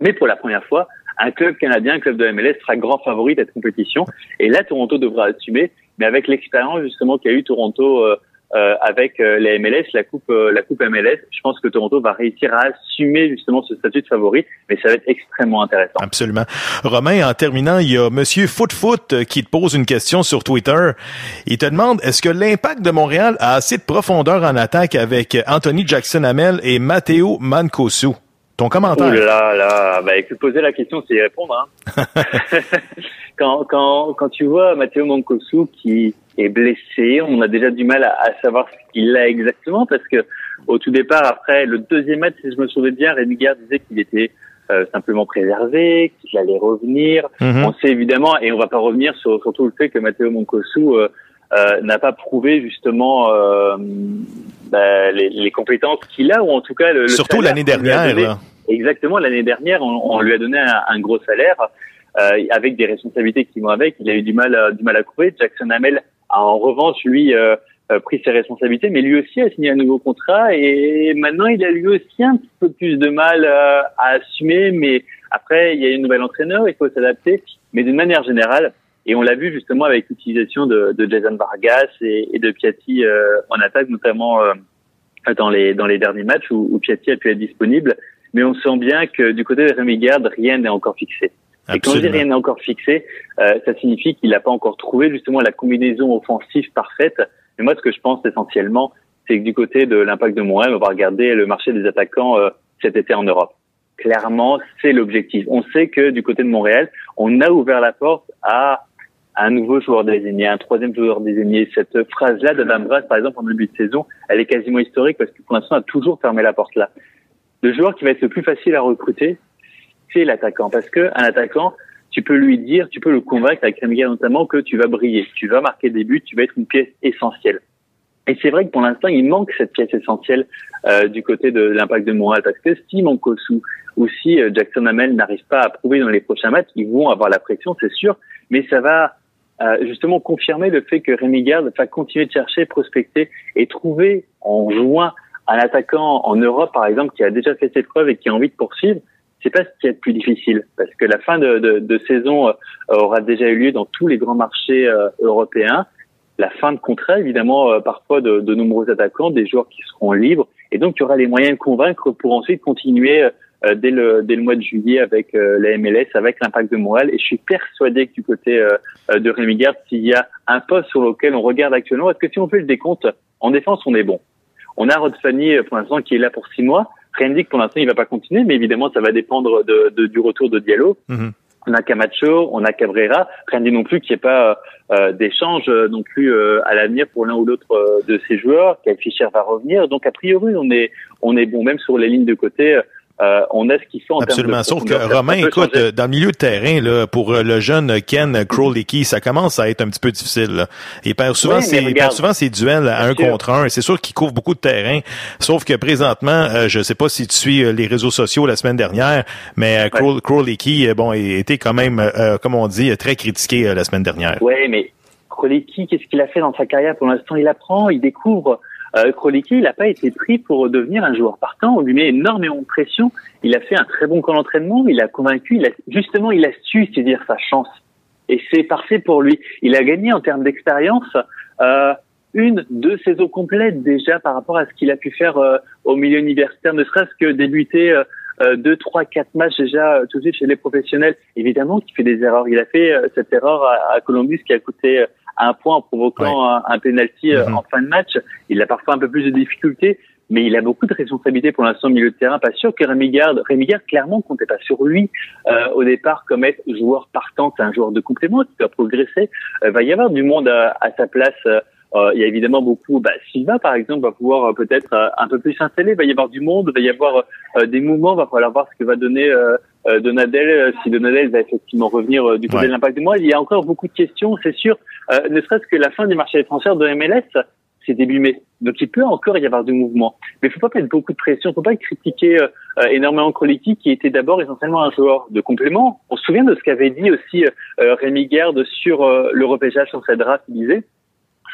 Mais pour la première fois, un club canadien, un club de MLS sera grand favori de cette compétition. Et là, Toronto devra assumer. Mais avec l'expérience justement qu'a eu Toronto euh, euh, avec euh, la MLS, la coupe, euh, la coupe MLS, je pense que Toronto va réussir à assumer justement ce statut de favori. Mais ça va être extrêmement intéressant. Absolument. Romain, en terminant, il y a Monsieur Foot Foot euh, qui te pose une question sur Twitter. Il te demande est-ce que l'impact de Montréal a assez de profondeur en attaque avec Anthony Jackson Hamel et Matteo Mancosu? Ton commentaire. Ouh là là, bah écoute, poser la question, c'est y répondre. Hein. quand, quand, quand tu vois Matteo Mancosu qui est blessé, on a déjà du mal à, à savoir ce qu'il a exactement parce que au tout départ, après le deuxième match, si je me souviens bien, Rémi Gard disait qu'il était euh, simplement préservé, qu'il allait revenir. Mhm. On sait évidemment, et on va pas revenir sur, sur tout le fait que Matteo Mancosu euh, euh, n'a pas prouvé justement euh, bah, les, les compétences qu'il a, ou en tout cas le, le Surtout l'année dernière, donné. Exactement, l'année dernière, on, on lui a donné un, un gros salaire. euh, avec des responsabilités qui vont avec. Il a eu du mal, du mal à couper. Jackson Hamel a en revanche lui pris ses responsabilités, mais lui aussi a signé un nouveau contrat et maintenant il a lui aussi un petit peu plus de mal à assumer. Mais après, il y a une nouvelle entraîneur, il faut s'adapter. Mais d'une manière générale, et on l'a vu justement avec l'utilisation de, de, Jason Vargas et, et de Piatti euh, en attaque, notamment euh, dans les dans les derniers matchs où, où, Piatti a pu être disponible. Mais on sent bien que du côté de Rémi Garde, rien n'est encore fixé. Et quand je dis rien n'est encore fixé, euh, ça signifie qu'il n'a pas encore trouvé justement la combinaison offensive parfaite. Mais moi, ce que je pense essentiellement, c'est que du côté de l'impact de Montréal, on va regarder le marché des attaquants cet été en Europe. Clairement, c'est l'objectif. On sait que du côté de Montréal, on a ouvert la porte à un nouveau joueur désigné, un troisième joueur désigné. Cette phrase-là d'Adam Brass, par exemple, en début de saison, elle est quasiment historique parce que pour l'instant, on a toujours fermé la porte là. Le joueur qui va être le plus facile à recruter, c'est l'attaquant. Parce que un attaquant, tu peux lui dire, tu peux le convaincre avec Rémi notamment que tu vas briller, tu vas marquer des buts, tu vas être une pièce essentielle. Et c'est vrai que pour l'instant, il manque cette pièce essentielle euh, du côté de l'impact de Montréal, parce que si Monkosu ou si euh, Jackson Hamel n'arrive pas à prouver dans les prochains matchs, ils vont avoir la pression, c'est sûr, mais ça va justement confirmer le fait que Rémi Garde va continuer de chercher, prospecter et trouver en juin un attaquant en Europe, par exemple, qui a déjà fait ses preuves et qui a envie de poursuivre, c'est pas ce qui est le plus difficile, parce que la fin de, de, de saison euh, aura déjà eu lieu dans tous les grands marchés euh, européens. La fin de contrat, évidemment, euh, parfois de, de, nombreux attaquants, des joueurs qui seront libres, et donc il y aura les moyens de convaincre pour ensuite continuer euh, dès, le, dès le mois de juillet avec euh, la MLS, avec l'impact de Montréal. Et je suis persuadé que du côté euh, de Rémi Garde, s'il y a un poste sur lequel on regarde actuellement, est-ce que si on fait le décompte, en défense, on est bon? On a Rod Fanny pour l'instant qui est là pour six mois. Rien ne dit que pour l'instant il va pas continuer, mais évidemment ça va dépendre de, de, du retour de Diallo. Mhm. On a Camacho, on a Cabrera. Rien ne dit non plus qu'il n'y ait pas euh, d'échange non plus euh, à l'avenir pour l'un ou l'autre de ces joueurs. Kyle Fischer va revenir. Donc a priori on est on est bon même sur les lignes de côté. Euh, on a ce qu'il faut en Absolument. termes de Sauf que Romain, écoute, changer. dans le milieu de terrain, là, pour euh, le jeune Ken Crowley, ça commence à être un petit peu difficile. Là. Il perd souvent, Oui, ses, il perd souvent ses duels à Bien un sûr. contre un. Et C'est sûr qu'il couvre beaucoup de terrain. Sauf que présentement, euh, je sais pas si tu suis euh, les réseaux sociaux la semaine dernière, mais Crow- Crowley, bon, était quand même, euh, comme on dit, très critiqué la semaine dernière. Ouais, mais Kroliki, qu'est-ce qu'il a fait dans sa carrière? Pour l'instant, il apprend, il découvre. Euh, Kroliki, il n'a pas été pris pour devenir un joueur partant. On lui met énormément de pression. Il a fait un très bon camp d'entraînement. Il a convaincu. Il a, justement, il a su saisir sa chance. Et c'est parfait pour lui. Il a gagné en termes d'expérience euh, une, deux saisons complètes déjà par rapport à ce qu'il a pu faire euh, au milieu universitaire, ne serait-ce que débuter euh, euh, deux, trois, quatre matchs déjà euh, tout de suite chez les professionnels. Évidemment qu'il fait des erreurs. Il a fait euh, cette erreur à, à Columbus qui a coûté un point en provoquant un, un penalty euh, en fin de match. Il a parfois un peu plus de difficultés, mais il a beaucoup de responsabilités pour l'instant au milieu de terrain. Pas sûr que Rémi Garde, Rémi Garde clairement comptait pas sur lui euh, au départ comme être joueur partant, c'est un joueur de complément qui doit progresser. Euh, va y avoir du monde à, à sa place. euh, euh, il y a évidemment beaucoup. Bah, Silva, par exemple, va pouvoir euh, peut-être euh, un peu plus s'installer. Il va y avoir du monde, il va y avoir euh, des mouvements. Va falloir voir ce que va donner euh, euh, Donadel, euh, si Donadel va effectivement revenir euh, du côté Ouais. de l'impact de moi. Il y a encore beaucoup de questions, c'est sûr. Euh, ne serait-ce que la fin du marché des transferts de MLS, c'est début mai. Donc il peut encore y avoir du mouvement. Mais il faut pas mettre beaucoup de pression. Il faut pas critiquer euh, euh, énormément Kroliki, qui était d'abord essentiellement un joueur de complément. On se souvient de ce qu'avait dit aussi euh, Rémi Garde sur euh, le repêchage sur cette draft. Il disait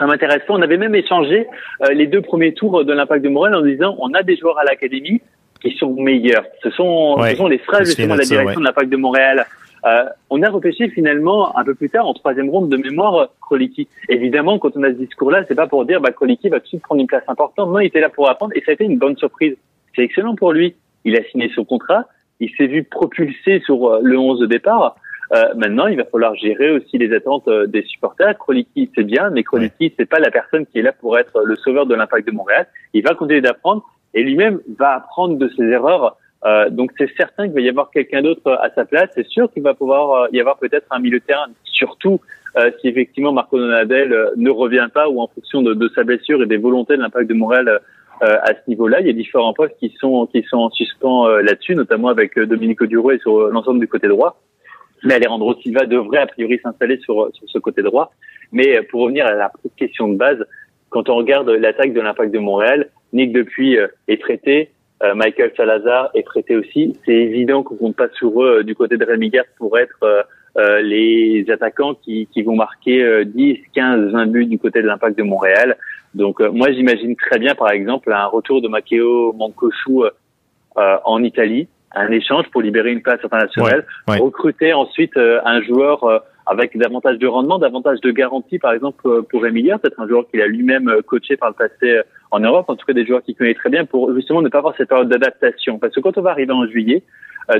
ça m'intéresse pas. On avait même échangé euh, les deux premiers tours de l'impact de Montréal en disant on a des joueurs à l'académie qui sont meilleurs. Ce sont, Ouais, ce sont les phrases justement de la direction ouais. de l'impact de Montréal. Euh, on a repêché finalement un peu plus tard en troisième ronde de mémoire Kroliki. Évidemment, quand on a ce discours-là, c'est pas pour dire bah Kroliki va tout de suite prendre une place importante. Non, il était là pour apprendre et ça a été une bonne surprise. C'est excellent pour lui. Il a signé son contrat. Il s'est vu propulsé sur euh, le 11 de départ. Euh, maintenant, il va falloir gérer aussi les attentes euh, des supporters. Kroliki, c'est bien, mais Kroliki, c'est pas la personne qui est là pour être le sauveur de l'impact de Montréal. Il va continuer d'apprendre et lui-même va apprendre de ses erreurs. Euh, donc, c'est certain qu'il va y avoir quelqu'un d'autre à sa place. C'est sûr qu'il va pouvoir euh, y avoir peut-être un milieu de terrain, surtout euh, si effectivement Marco Donadel euh, ne revient pas ou en fonction de, de sa blessure et des volontés de l'impact de Montréal euh, à ce niveau-là. Il y a différents postes qui sont qui sont en suspens là-dessus, notamment avec Domenico Duro et sur l'ensemble du côté droit. Mais Alejandro Silva devrait a priori s'installer sur, sur ce côté droit. Mais euh, pour revenir à la question de base, quand on regarde l'attaque de l'impact de Montréal, Nick Depuis euh, est traité, euh, Michael Salazar est traité aussi. C'est évident qu'on compte pas sur eux du côté de Rémi Garde pour être les attaquants qui, qui vont marquer 10, 15, 20 buts du côté de l'Impact de Montréal. Donc moi j'imagine très bien par exemple un retour de Matteo Mancosu en Italie, un échange pour libérer une place internationale, recruter ensuite un joueur avec davantage de rendement, davantage de garantie, par exemple euh, pour Emilia, peut-être un joueur qu'il a lui-même euh, coaché par le passé euh, en Europe, en tout cas des joueurs qu'il connaît très bien, pour justement ne pas avoir cette période d'adaptation. Parce que quand on va arriver en juillet,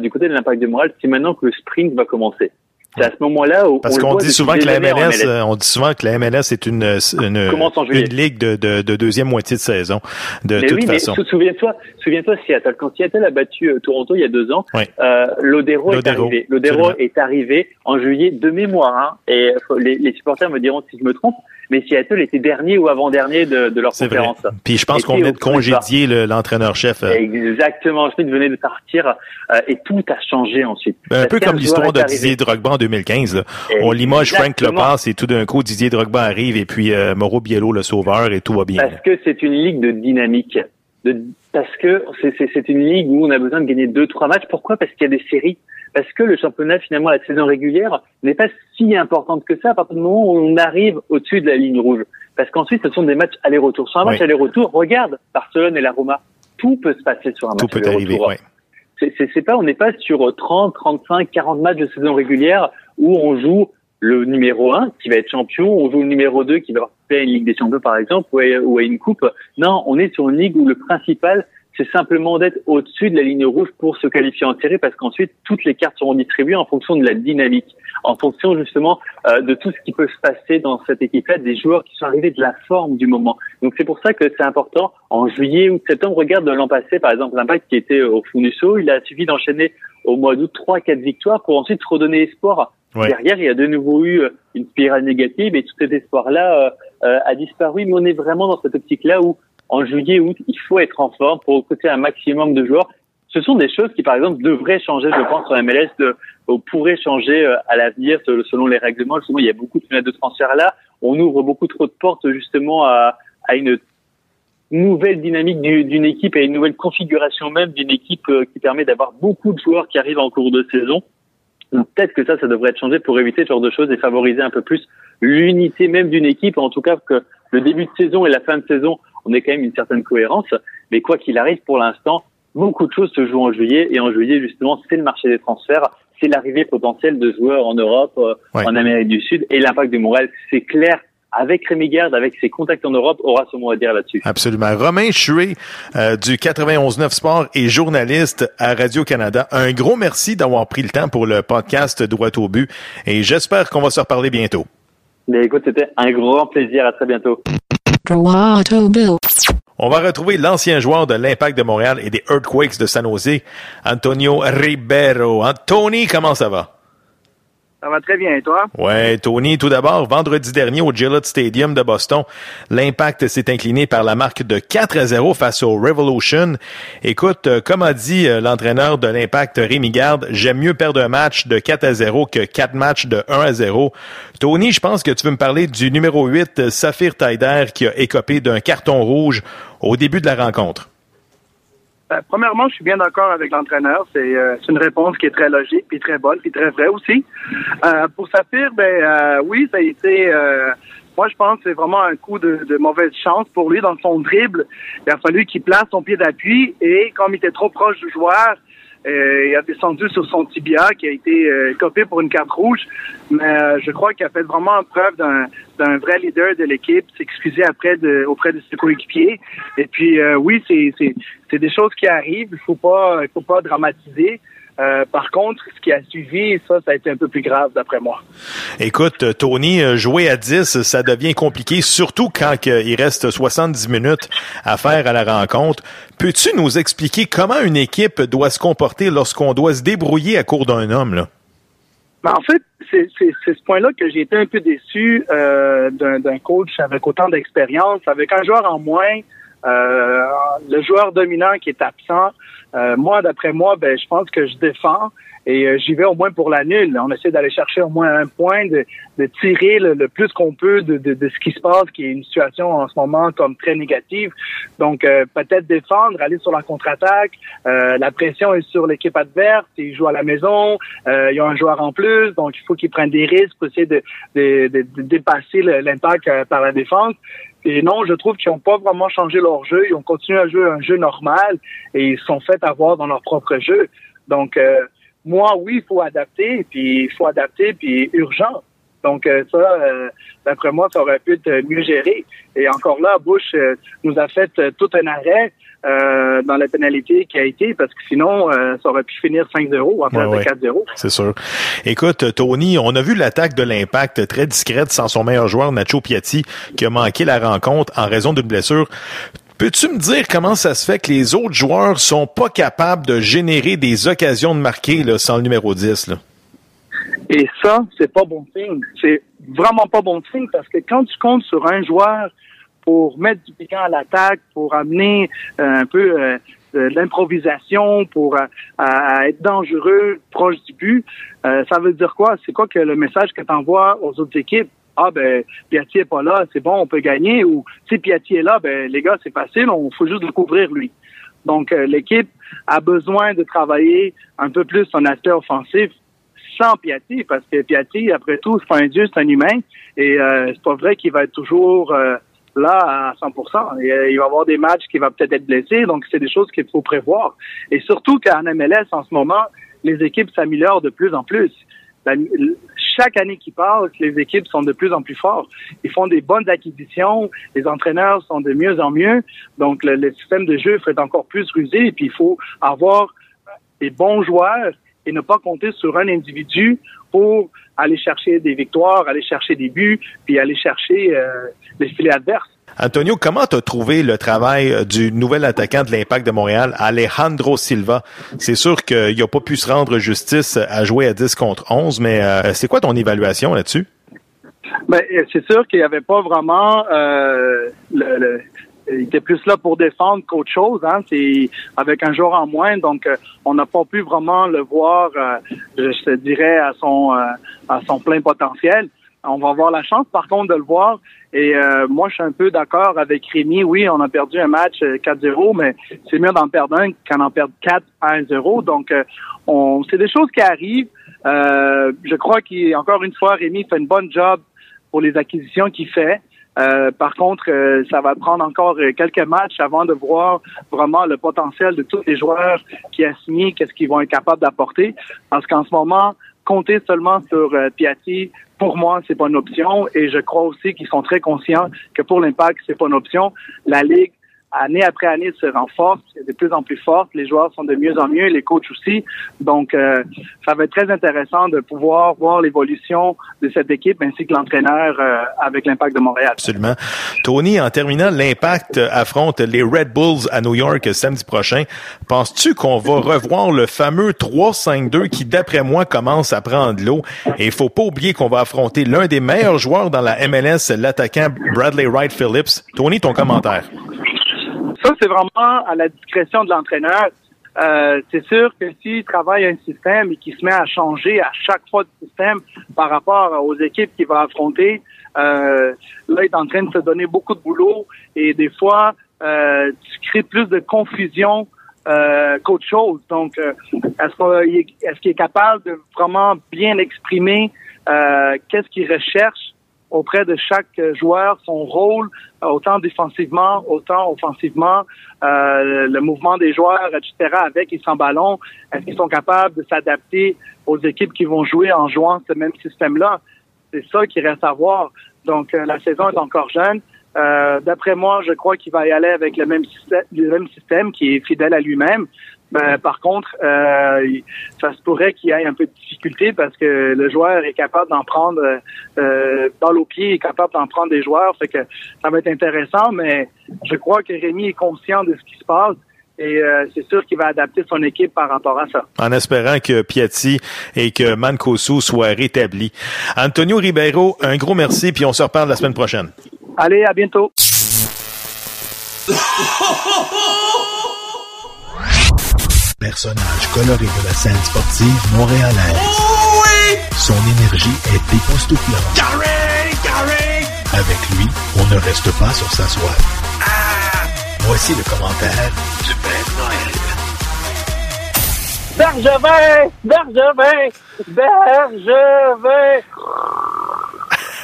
du côté de l'impact de morale, c'est maintenant que le sprint va commencer. C'est à ce moment-là où parce qu'on dit souvent que la MLS, on dit souvent que la MLS est une une, une ligue de, de, de, deuxième moitié de saison de mais toute oui, façon. Mais souviens-toi, souviens-toi Seattle. Quand Seattle a battu euh, Toronto il y a deux ans, euh, Lodero, est arrivé. Lodero est arrivé en juillet de mémoire hein, et les, les supporters me diront si je me trompe, mais Seattle était dernier ou avant-dernier de, de leur conférence. Vrai. Puis je pense qu'on venait de congédier l'entraîneur-chef. Euh. Exactement, Schmidt venait de partir euh, et tout a changé ensuite. Ben, un peu comme l'histoire de Didier Drogba en 2015. Là. On limoge Frank Lepas et tout d'un coup Didier Drogba arrive et puis euh, Mauro Biello le sauveur et tout va bien. Parce que c'est une ligue de dynamique. De, parce que c'est une ligue où on a besoin de gagner deux trois matchs. Pourquoi? Parce qu'il y a des séries parce que le championnat, finalement, la saison régulière n'est pas si importante que ça à partir du moment où on arrive au-dessus de la ligne rouge. Parce qu'ensuite, ce sont des matchs aller-retour. Sur un match aller-retour, regarde Barcelone et la Roma. Tout peut se passer sur un match aller-retour. Tout peut arriver, ouais. C'est pas, on n'est pas sur 30, 35, 40 matchs de saison régulière où on joue le numéro 1 qui va être champion, on joue le numéro 2 qui va participer à une Ligue des Champions par exemple ou ou à une coupe. Non, on est sur une ligue où le principal c'est simplement d'être au-dessus de la ligne rouge pour se qualifier en série parce qu'ensuite toutes les cartes seront distribuées en fonction de la dynamique, en fonction justement euh, de tout ce qui peut se passer dans cette équipe-là, des joueurs qui sont arrivés de la forme du moment. Donc c'est pour ça que c'est important. En juillet ou septembre, regarde l'an passé par exemple l'impact qui était au Funuso, il a suffi d'enchaîner au mois d'août trois, quatre victoires pour ensuite redonner espoir. Derrière, il y a de nouveau eu une spirale négative et tout cet espoir-là euh, a disparu. Mais on est vraiment dans cette optique-là où en juillet, août, il faut être en forme pour recruter un maximum de joueurs. Ce sont des choses qui, par exemple, devraient changer, je pense, sur MLS, de, ou pourraient changer euh, à l'avenir selon les règlements. Justement, il y a beaucoup de fenêtres de transfert là. On ouvre beaucoup trop de portes, justement, à, à une nouvelle dynamique d'une équipe et une nouvelle configuration même d'une équipe euh, qui permet d'avoir beaucoup de joueurs qui arrivent en cours de saison. Peut-être que ça, ça devrait être changé pour éviter ce genre de choses et favoriser un peu plus l'unité même d'une équipe. En tout cas, que le début de saison et la fin de saison on est quand même une certaine cohérence. Mais quoi qu'il arrive, pour l'instant, beaucoup de choses se jouent en juillet. Et en juillet, justement, c'est le marché des transferts, c'est l'arrivée potentielle de joueurs en Europe, euh, en Amérique du Sud. Et l'impact de Montréal, c'est clair avec Rémi Garde, avec ses contacts en Europe, aura son mot à dire là-dessus. Absolument. Romain Chué euh, du 91.9 Sport et journaliste à Radio-Canada. Un gros merci d'avoir pris le temps pour le podcast Droit au but et j'espère qu'on va se reparler bientôt. Mais écoute, c'était un grand plaisir. À très bientôt. On va retrouver l'ancien joueur de l'Impact de Montréal et des Earthquakes de San Jose, Antonio Ribeiro. Tony, comment ça va? Ça va très bien, et toi? Ouais, Tony, tout d'abord, vendredi dernier au Gillette Stadium de Boston, l'Impact s'est incliné par la marque de 4 à 0 face au Revolution. Écoute, euh, comme a dit euh, l'entraîneur de l'Impact, Rémi Garde, j'aime mieux perdre un match de 4 à 0 que 4 matchs de 1 à 0. Tony, je pense que tu veux me parler du numéro 8, Saphir Taider, qui a écopé d'un carton rouge au début de la rencontre. Ben, premièrement, je suis bien d'accord avec l'entraîneur. Euh, c'est une réponse qui est très logique, puis très bonne, puis très vraie aussi. Euh, pour Saphir, ben euh, oui, ça a été. moi, je pense que c'est vraiment un coup de, de, mauvaise chance pour lui dans son dribble. Il a fallu qu'il place son pied d'appui et comme il était trop proche du joueur, euh, il a descendu sur son tibia qui a été euh, copé pour une carte rouge. Mais euh, je crois qu'il a fait vraiment preuve d'un vrai leader de l'équipe, s'excuser après de, auprès de ses coéquipiers. Et puis oui, c'est des choses qui arrivent. Il faut pas il faut pas dramatiser. Euh, par contre, ce qui a suivi, ça, ça a été un peu plus grave d'après moi. Écoute, Tony, euh, jouer à 10, ça devient compliqué, surtout quand il reste 70 minutes à faire à la rencontre. Peux-tu nous expliquer comment une équipe doit se comporter lorsqu'on doit se débrouiller à court d'un homme? Là? Ben, en fait, c'est ce point-là que j'ai été un peu déçu euh, d'un coach avec autant d'expérience, avec un joueur en moins. Euh, le joueur dominant qui est absent, euh, moi, d'après moi, ben, je pense que je défends et euh, j'y vais au moins pour la nulle. On essaie d'aller chercher au moins un point, de, de tirer le, le plus qu'on peut de, de, de, ce qui se passe, qui est une situation en ce moment comme très négative. Donc, euh, peut-être défendre, aller sur la contre-attaque. Euh, la pression est sur l'équipe adverse. Ils jouent à la maison. Euh, ils ont un joueur en plus, donc il faut qu'ils prennent des risques pour essayer de, dépasser l'impact par la défense. Et non, je trouve qu'ils n'ont pas vraiment changé leur jeu. Ils ont continué à jouer un jeu normal et ils sont fait avoir dans leur propre jeu. Donc, euh, moi, oui, il faut adapter, puis il faut adapter, puis urgent. Donc euh, ça, euh, d'après moi, ça aurait pu être mieux géré. Et encore là, Bush euh, nous a fait tout un arrêt dans la pénalité qui a été, parce que sinon, ça aurait pu finir 5-0 à place de 4-0. C'est sûr. Écoute, Tony, on a vu l'attaque de l'impact très discrète sans son meilleur joueur, Nacho Piatti, qui a manqué la rencontre en raison d'une blessure. Peux-tu me dire comment ça se fait que les autres joueurs sont pas capables de générer des occasions de marquer là, sans le numéro 10? Là? Et ça, c'est pas bon signe. C'est vraiment pas bon signe parce que quand tu comptes sur un joueur pour mettre du piquant à l'attaque, pour amener euh, un peu euh, de l'improvisation, pour euh, être dangereux proche du but, ça veut dire quoi? C'est quoi que le message que tu envoies aux autres équipes? ah ben Piatti est pas là, c'est bon, on peut gagner, ou si Piatti est là, ben les gars, c'est facile, on faut juste le couvrir lui. Donc l'équipe a besoin de travailler un peu plus son aspect offensif sans Piatti, parce que Piatti, après tout, c'est pas un dieu, c'est un humain, et euh, c'est pas vrai qu'il va être toujours là à 100%. il va y avoir des matchs qui va peut-être être blessé, donc c'est des choses qu'il faut prévoir. Et surtout qu'en MLS, en ce moment, les équipes s'améliorent de plus en plus chaque année qui passe, les équipes sont de plus en plus fortes. Ils font des bonnes acquisitions, les entraîneurs sont de mieux en mieux, donc le, système de jeu fait encore plus rusé, et puis il faut avoir des bons joueurs et ne pas compter sur un individu pour aller chercher des victoires, aller chercher des buts, puis aller chercher euh, les filets adverses. Antonio, comment tu as trouvé le travail euh, du nouvel attaquant de l'Impact de Montréal, Alejandro Silva? C'est sûr qu'il n'a pas pu se rendre justice à jouer à 10 contre 11, mais euh, c'est quoi ton évaluation là-dessus? Ben, c'est sûr qu'il n'y avait pas vraiment euh, le, il était plus là pour défendre qu'autre chose. Hein. C'est avec un joueur en moins, donc on n'a pas pu vraiment le voir, je dirais, à son à son plein potentiel. On va avoir la chance, par contre, de le voir. Et euh, moi, je suis un peu d'accord avec Rémi. Oui, on a perdu un match 4-0, euh, mais c'est mieux d'en perdre un qu'en en perdre 4 à 1-0. Donc, euh, on, c'est des choses qui arrivent. je crois qu'encore une fois, Rémi fait une bonne job pour les acquisitions qu'il fait. Par contre, ça va prendre encore quelques matchs avant de voir vraiment le potentiel de tous les joueurs qui a signé, qu'est-ce qu'ils vont être capables d'apporter. Parce qu'en ce moment, compter seulement sur Piatti, pour moi, c'est pas une option et je crois aussi qu'ils sont très conscients que pour l'impact, c'est pas une option. La Ligue année après année se renforce, c'est de plus en plus forte, les joueurs sont de mieux en mieux, les coachs aussi. Donc, euh, ça va être très intéressant de pouvoir voir l'évolution de cette équipe ainsi que l'entraîneur euh, avec l'Impact de Montréal. Absolument. Tony, en terminant, l'Impact affronte les Red Bulls à New York samedi prochain. Penses-tu qu'on va revoir le fameux 3-5-2 qui, d'après moi, commence à prendre l'eau? Et il faut pas oublier qu'on va affronter l'un des meilleurs joueurs dans la MLS, l'attaquant Bradley Wright Phillips. Tony, ton commentaire? Ça, c'est vraiment à la discrétion de l'entraîneur. Euh, c'est sûr que s'il travaille un système et qu'il se met à changer à chaque fois de système par rapport aux équipes qu'il va affronter, euh, là, il est en train de se donner beaucoup de boulot et des fois, euh, tu crées plus de confusion euh, qu'autre chose. Donc, euh, est-ce qu'il est, est, capable de vraiment bien exprimer euh, qu'est-ce qu'il recherche auprès de chaque joueur son rôle, autant défensivement, autant offensivement, euh, le mouvement des joueurs, etc., avec et sans ballon. Est-ce qu'ils sont capables de s'adapter aux équipes qui vont jouer en jouant ce même système-là? C'est ça qui reste à voir. Donc, euh, la saison est encore jeune. Euh, D'après moi, je crois qu'il va y aller avec le même système qui est fidèle à lui-même. Ben, par contre, euh, ça se pourrait qu'il y ait un peu de difficulté parce que le joueur est capable d'en prendre euh, dans l'eau pied, est capable d'en prendre des joueurs. Fait que ça va être intéressant, mais je crois que Rémi est conscient de ce qui se passe. Et euh, c'est sûr qu'il va adapter son équipe par rapport à ça. En espérant que Piatti et que Mancosu soient rétablis. Antonio Ribeiro, un gros merci, puis on se reparle la semaine prochaine. Allez, à bientôt. Personnage coloré de la scène sportive montréalaise. Son énergie est époustouflante. Carré, carré. Avec lui, on ne reste pas sur sa soie. Voici le commentaire du Père Noël. Bergevin! Bergevin! Bergevin!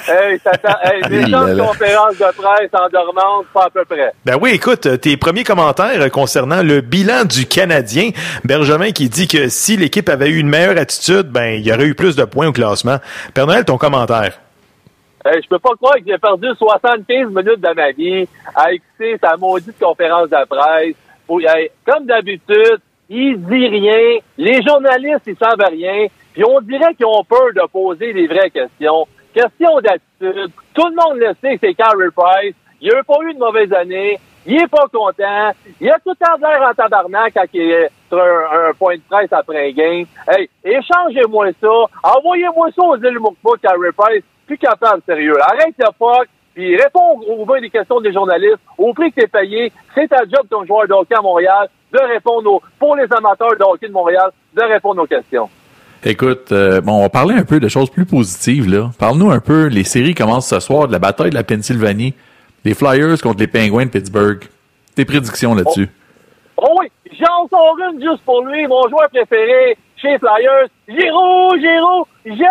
Hey, ça t'a- hey, des gens de là. conférence de presse endormante, pas à peu près. Ben oui, écoute, euh, tes premiers commentaires euh, concernant le bilan du Canadien. Benjamin qui dit que si l'équipe avait eu une meilleure attitude, ben il y aurait eu plus de points au classement. Père Noël, ton commentaire? Hey, je peux pas croire que j'ai perdu 75 minutes de ma vie à écouter sa maudite conférence de presse. Où, hey, comme d'habitude, il dit rien. Les journalistes, ils savent rien. Puis on dirait qu'ils ont peur de poser les vraies questions. Question d'attitude. Tout le monde le sait c'est Carey Price. Il n'a pas eu de mauvaise année. Il est pas content. Il a tout le temps l'air en tabarnak quand il est sur un, point de presse après un game. Hey, échangez-moi ça. Envoyez-moi ça aux îles Moukmouk, Carey Price. Plus capable, sérieux. Arrête le fuck. Puis réponds aux aux des questions des journalistes. Au prix que t'es payé, c'est ta job comme joueur de hockey à Montréal de répondre aux, pour les amateurs de hockey de Montréal, de répondre aux questions. Écoute, euh, bon, on va parler un peu de choses plus positives, là. Parle-nous un peu, les séries commencent ce soir de la bataille de la Pennsylvanie. Les Flyers contre les Penguins de Pittsburgh. Tes prédictions là-dessus? Oh oui, j'en sors une juste pour lui, mon joueur préféré chez Flyers, Giro, Giro, Giro!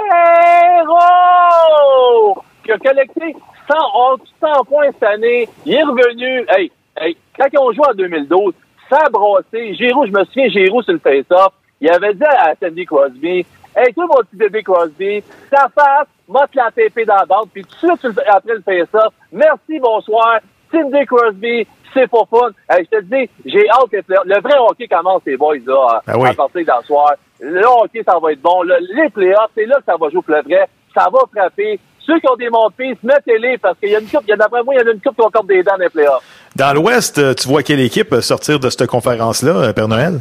Qui a collecté 100, oh, 100 points cette année. Il est revenu. Hey, hey, quand ils ont joué en 2012, ça a brassé. Giro, je me souviens, Giro sur le face-off, il avait dit à Sandy Crosby, Hey, toi, mon petit bébé Crosby, ta face, m'a te la TP dans la bande, puis tout de suite après le face-off, merci, bonsoir, Cindy Crosby, c'est pas fun. Hey, je te dis, j'ai hâte que le, le vrai hockey commence, les boys, là, Ah oui. à partir d'un soir. Le hockey, ça va être bon. Le- les playoffs, c'est là que ça va jouer pour le vrai. Ça va frapper. Ceux qui ont des montes-pistes, mettez-les, parce qu'il y a une coupe, il y a d'après moi, il y en a une coupe qui ont encore des dents dans les playoffs. Dans l'Ouest, euh, tu vois quelle équipe sortir de cette conférence-là, euh, Père Noël?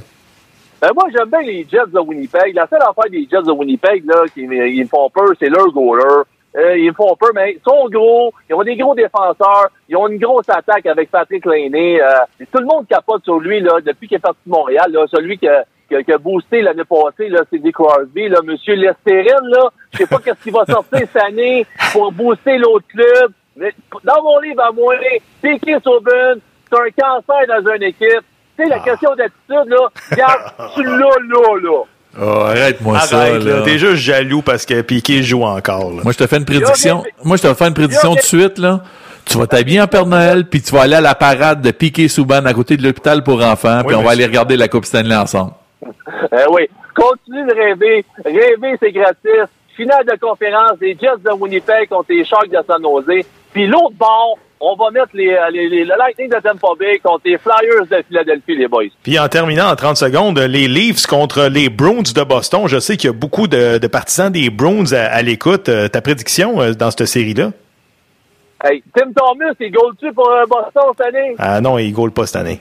Ben, moi, j'aime bien les Jets de Winnipeg. La seule affaire des Jets de Winnipeg, là, qui ils me font peur, c'est leur goaler. Euh, ils me font peur, mais ils sont gros. Ils ont des gros défenseurs. Ils ont une grosse attaque avec Patrick Lainé. Euh, tout le monde capote sur lui, là, depuis qu'il est parti de Montréal, là. Celui qui a, qui a- qui boosté l'année passée, là, c'est Dick Crosby, là. Monsieur Lestérine, là. Je sais pas qu'est-ce qu'il va sortir cette année pour booster l'autre club. Mais dans mon livre à moi, Piquet Sauben, c'est un cancer dans une équipe. Tu sais, la question d'attitude, là, regarde, tu l'as là, là. Oh, arrête-moi ça, Arrête, là. là. T'es juste jaloux parce que Piqué joue encore. là. Moi, je te fais une prédiction. Moi, je te fais une prédiction Yo, tout de suite, là. Tu vas t'habiller en Père Noël, puis tu vas aller à la parade de Piqué Souban à côté de l'hôpital pour enfants, puis on va aller regarder la Coupe Stanley ensemble. Euh, oui. Continue de rêver. Rêver, c'est gratis. Finale de conférence des Jets de Winnipeg contre les Sharks de San Jose. Puis l'autre bord, on va mettre les, euh, les, les- le Lightning de Tampa Bay contre les Flyers de Philadelphie, les boys. Puis en terminant en 30 secondes, les Leafs contre les Bruins de Boston. Je sais qu'il y a beaucoup de, de partisans des Bruins à, à l'écoute. Euh, ta prédiction euh, dans cette série-là? Hey, Tim Thomas, il goal-tu pour Boston cette année? Ah non, il ne pas cette année.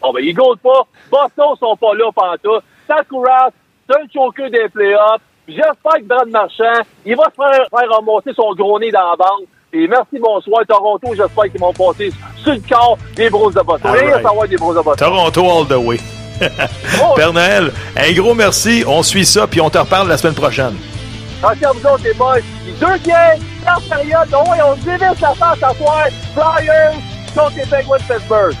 Bon, ben, ils goal pas. Boston sont pas là pantoute. Sakura, c'est un choker des playoffs. J'espère que Brad Marchand, il va se faire, faire remonter son gros nez dans la banque. Et merci, bonsoir. Toronto, j'espère qu'ils vont passer sur le corps des Bros de Boston. Rien à right. savoir des Bros de Boston. Toronto all the way. Père Noël, un gros merci. On suit ça, puis on te reparle la semaine prochaine. Merci à vous autres, les boys. Deux games, quarte période. On se dévisse la face à soir. Flyers contre les Penguins de Pittsburgh.